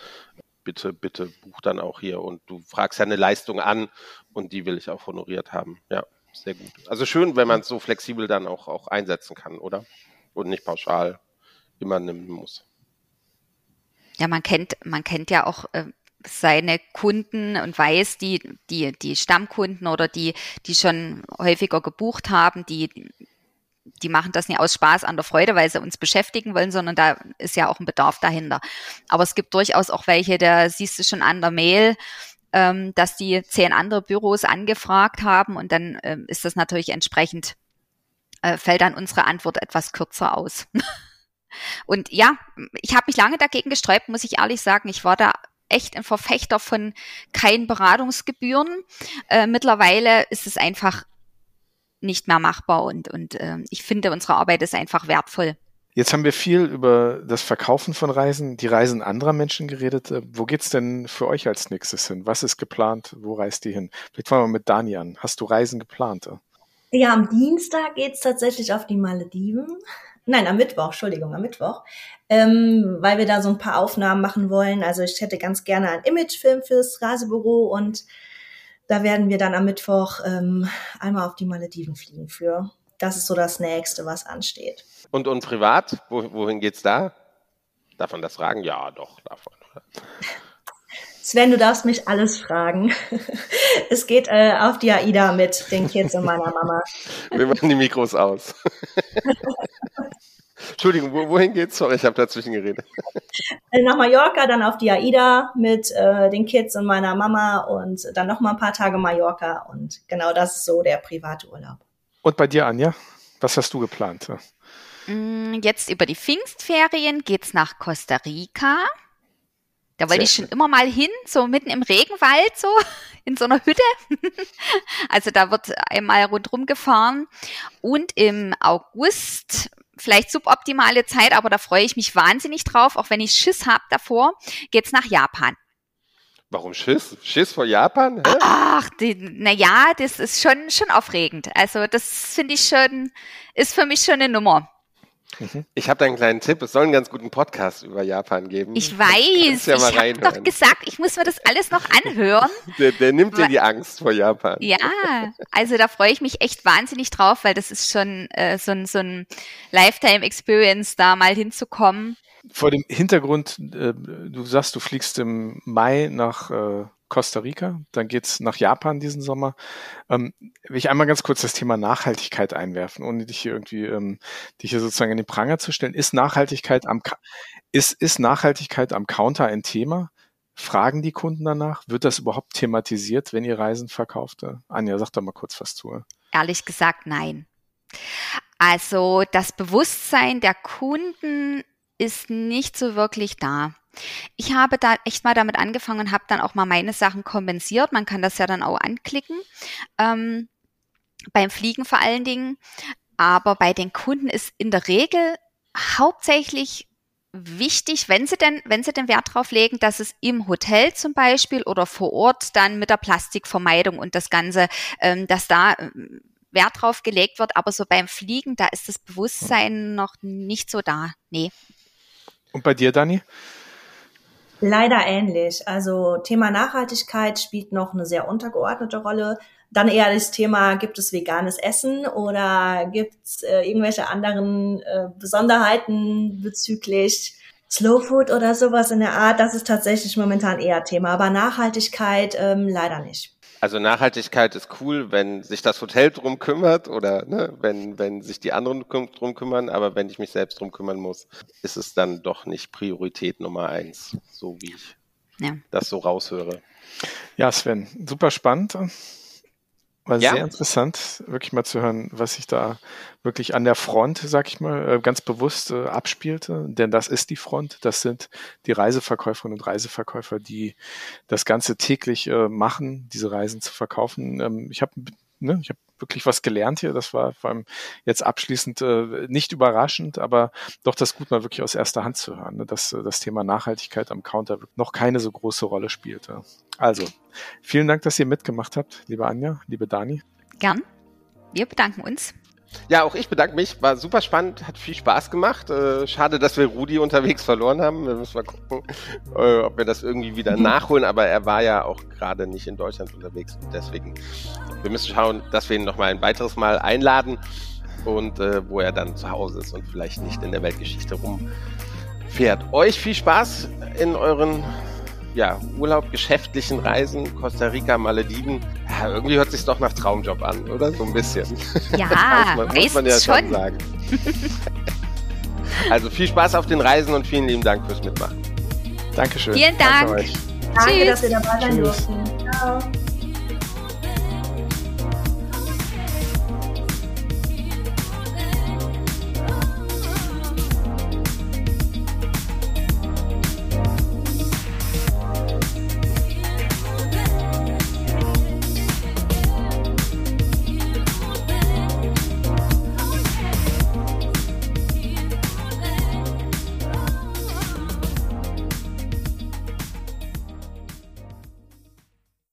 bitte, bitte buch dann auch hier. Und du fragst ja eine Leistung an und die will ich auch honoriert haben. Ja, sehr gut. Also schön, wenn man es so flexibel dann auch, auch einsetzen kann, oder? Und nicht pauschal immer nehmen muss ja, man kennt, man kennt ja auch äh, seine Kunden und weiß, die, die, die Stammkunden oder die, die schon häufiger gebucht haben, die, die machen das nicht aus Spaß an der Freude, weil sie uns beschäftigen wollen, sondern da ist ja auch ein Bedarf dahinter. Aber es gibt durchaus auch welche, da siehst du schon an der Mail, ähm, dass die zehn andere Büros angefragt haben und dann ähm, ist das natürlich entsprechend, äh, fällt dann unsere Antwort etwas kürzer aus. Und ja, ich habe mich lange dagegen gesträubt, muss ich ehrlich sagen. Ich war da echt ein Verfechter von keinen Beratungsgebühren. Äh, mittlerweile ist es einfach nicht mehr machbar und, und äh, ich finde, unsere Arbeit ist einfach wertvoll. Jetzt haben wir viel über das Verkaufen von Reisen, die Reisen anderer Menschen geredet. Äh, wo geht's denn für euch als nächstes hin? Was ist geplant? Wo reist ihr hin? Vielleicht fangen wir mit Dani an. Hast du Reisen geplant? Ja, am Dienstag geht's tatsächlich auf die Malediven nein, am Mittwoch, Entschuldigung, am Mittwoch, ähm, weil wir da so ein paar Aufnahmen machen wollen. Also ich hätte ganz gerne einen Imagefilm fürs Reisebüro und da werden wir dann am Mittwoch ähm, einmal auf die Malediven fliegen für. Das ist so das Nächste, was ansteht. Und, und privat, Wo, wohin geht's da? Darf man das fragen? Ja, doch, davon. Sven, du darfst mich alles fragen. es geht äh, auf die AIDA mit den Kids und meiner Mama. Wir machen die Mikros aus. Entschuldigung, wohin geht's? Sorry, ich habe dazwischen geredet. Äh, nach Mallorca, dann auf die AIDA mit äh, den Kids und meiner Mama und dann noch mal ein paar Tage Mallorca und genau das ist so der private Urlaub. Und bei dir, Anja? Was hast du geplant? Mm, jetzt über die Pfingstferien geht's nach Costa Rica. Da wollte ich schon immer mal hin, so mitten im Regenwald, so in so einer Hütte. also da wird einmal rundherum gefahren. Und im August, vielleicht suboptimale Zeit, aber da freue ich mich wahnsinnig drauf, auch wenn ich Schiss habe davor, geht's nach Japan. Warum Schiss? Schiss vor Japan? Hä? Ach, na ja, das ist schon, schon aufregend. Also das finde ich schon, ist für mich schon eine Nummer. Mhm. Ich habe da einen kleinen Tipp. Es soll einen ganz guten Podcast über Japan geben. Ich weiß. Ja ich habe doch gesagt, ich muss mir das alles noch anhören. der, der nimmt dir die Angst vor Japan. Ja, also da freue ich mich echt wahnsinnig drauf, weil das ist schon äh, so, ein, so ein Lifetime-Experience, da mal hinzukommen. Vor dem Hintergrund, äh, du sagst, du fliegst im Mai nach äh, Costa Rica, dann geht's nach Japan diesen Sommer. Ähm, will ich einmal ganz kurz das Thema Nachhaltigkeit einwerfen, ohne dich hier irgendwie, ähm, dich hier sozusagen in den Pranger zu stellen. Ist Nachhaltigkeit am, ist, ist Nachhaltigkeit am Counter ein Thema? Fragen die Kunden danach? Wird das überhaupt thematisiert, wenn ihr Reisen verkauft? Anja, sag doch mal kurz was zu. Ehrlich gesagt, nein. Also das Bewusstsein der Kunden ist nicht so wirklich da. Ich habe da echt mal damit angefangen und habe dann auch mal meine Sachen kompensiert. Man kann das ja dann auch anklicken. Ähm, beim Fliegen vor allen Dingen. Aber bei den Kunden ist in der Regel hauptsächlich wichtig, wenn Sie denn, wenn Sie den Wert drauf legen, dass es im Hotel zum Beispiel oder vor Ort dann mit der Plastikvermeidung und das Ganze, ähm, dass da ähm, Wert drauf gelegt wird, aber so beim Fliegen, da ist das Bewusstsein noch nicht so da. Nee. Und bei dir, Dani? Leider ähnlich. Also Thema Nachhaltigkeit spielt noch eine sehr untergeordnete Rolle. Dann eher das Thema, gibt es veganes Essen oder gibt es äh, irgendwelche anderen äh, Besonderheiten bezüglich Slow Food oder sowas in der Art? Das ist tatsächlich momentan eher Thema. Aber Nachhaltigkeit ähm, leider nicht. Also Nachhaltigkeit ist cool, wenn sich das Hotel drum kümmert oder ne, wenn, wenn sich die anderen drum kümmern, aber wenn ich mich selbst drum kümmern muss, ist es dann doch nicht Priorität Nummer eins, so wie ich ja. das so raushöre. Ja, Sven, super spannend. War ja. sehr interessant, wirklich mal zu hören, was sich da wirklich an der Front, sag ich mal, äh, ganz bewusst äh, abspielte. Denn das ist die Front. Das sind die Reiseverkäuferinnen und Reiseverkäufer, die das Ganze täglich äh, machen, diese Reisen zu verkaufen. Ähm, ich habe ne, ich habe wirklich was gelernt hier. Das war vor allem jetzt abschließend äh, nicht überraschend, aber doch das gut mal wirklich aus erster Hand zu hören, ne, dass äh, das Thema Nachhaltigkeit am Counter noch keine so große Rolle spielte. Also, vielen Dank, dass ihr mitgemacht habt, liebe Anja, liebe Dani. Gern. Wir bedanken uns. Ja, auch ich bedanke mich. War super spannend, hat viel Spaß gemacht. Äh, schade, dass wir Rudi unterwegs verloren haben. Wir müssen mal gucken, äh, ob wir das irgendwie wieder nachholen. Aber er war ja auch gerade nicht in Deutschland unterwegs. Und deswegen, wir müssen schauen, dass wir ihn nochmal ein weiteres Mal einladen und äh, wo er dann zu Hause ist und vielleicht nicht in der Weltgeschichte rumfährt. Euch viel Spaß in euren ja, Urlaub, geschäftlichen Reisen, Costa Rica, Malediven. Ja, irgendwie hört sich doch nach Traumjob an, oder? So ein bisschen. Ja, muss man, muss man ja schon, schon sagen. also viel Spaß auf den Reisen und vielen lieben Dank fürs Mitmachen. Dankeschön. Vielen Dank. Danke, Danke dass ihr dabei sein durften. Ciao.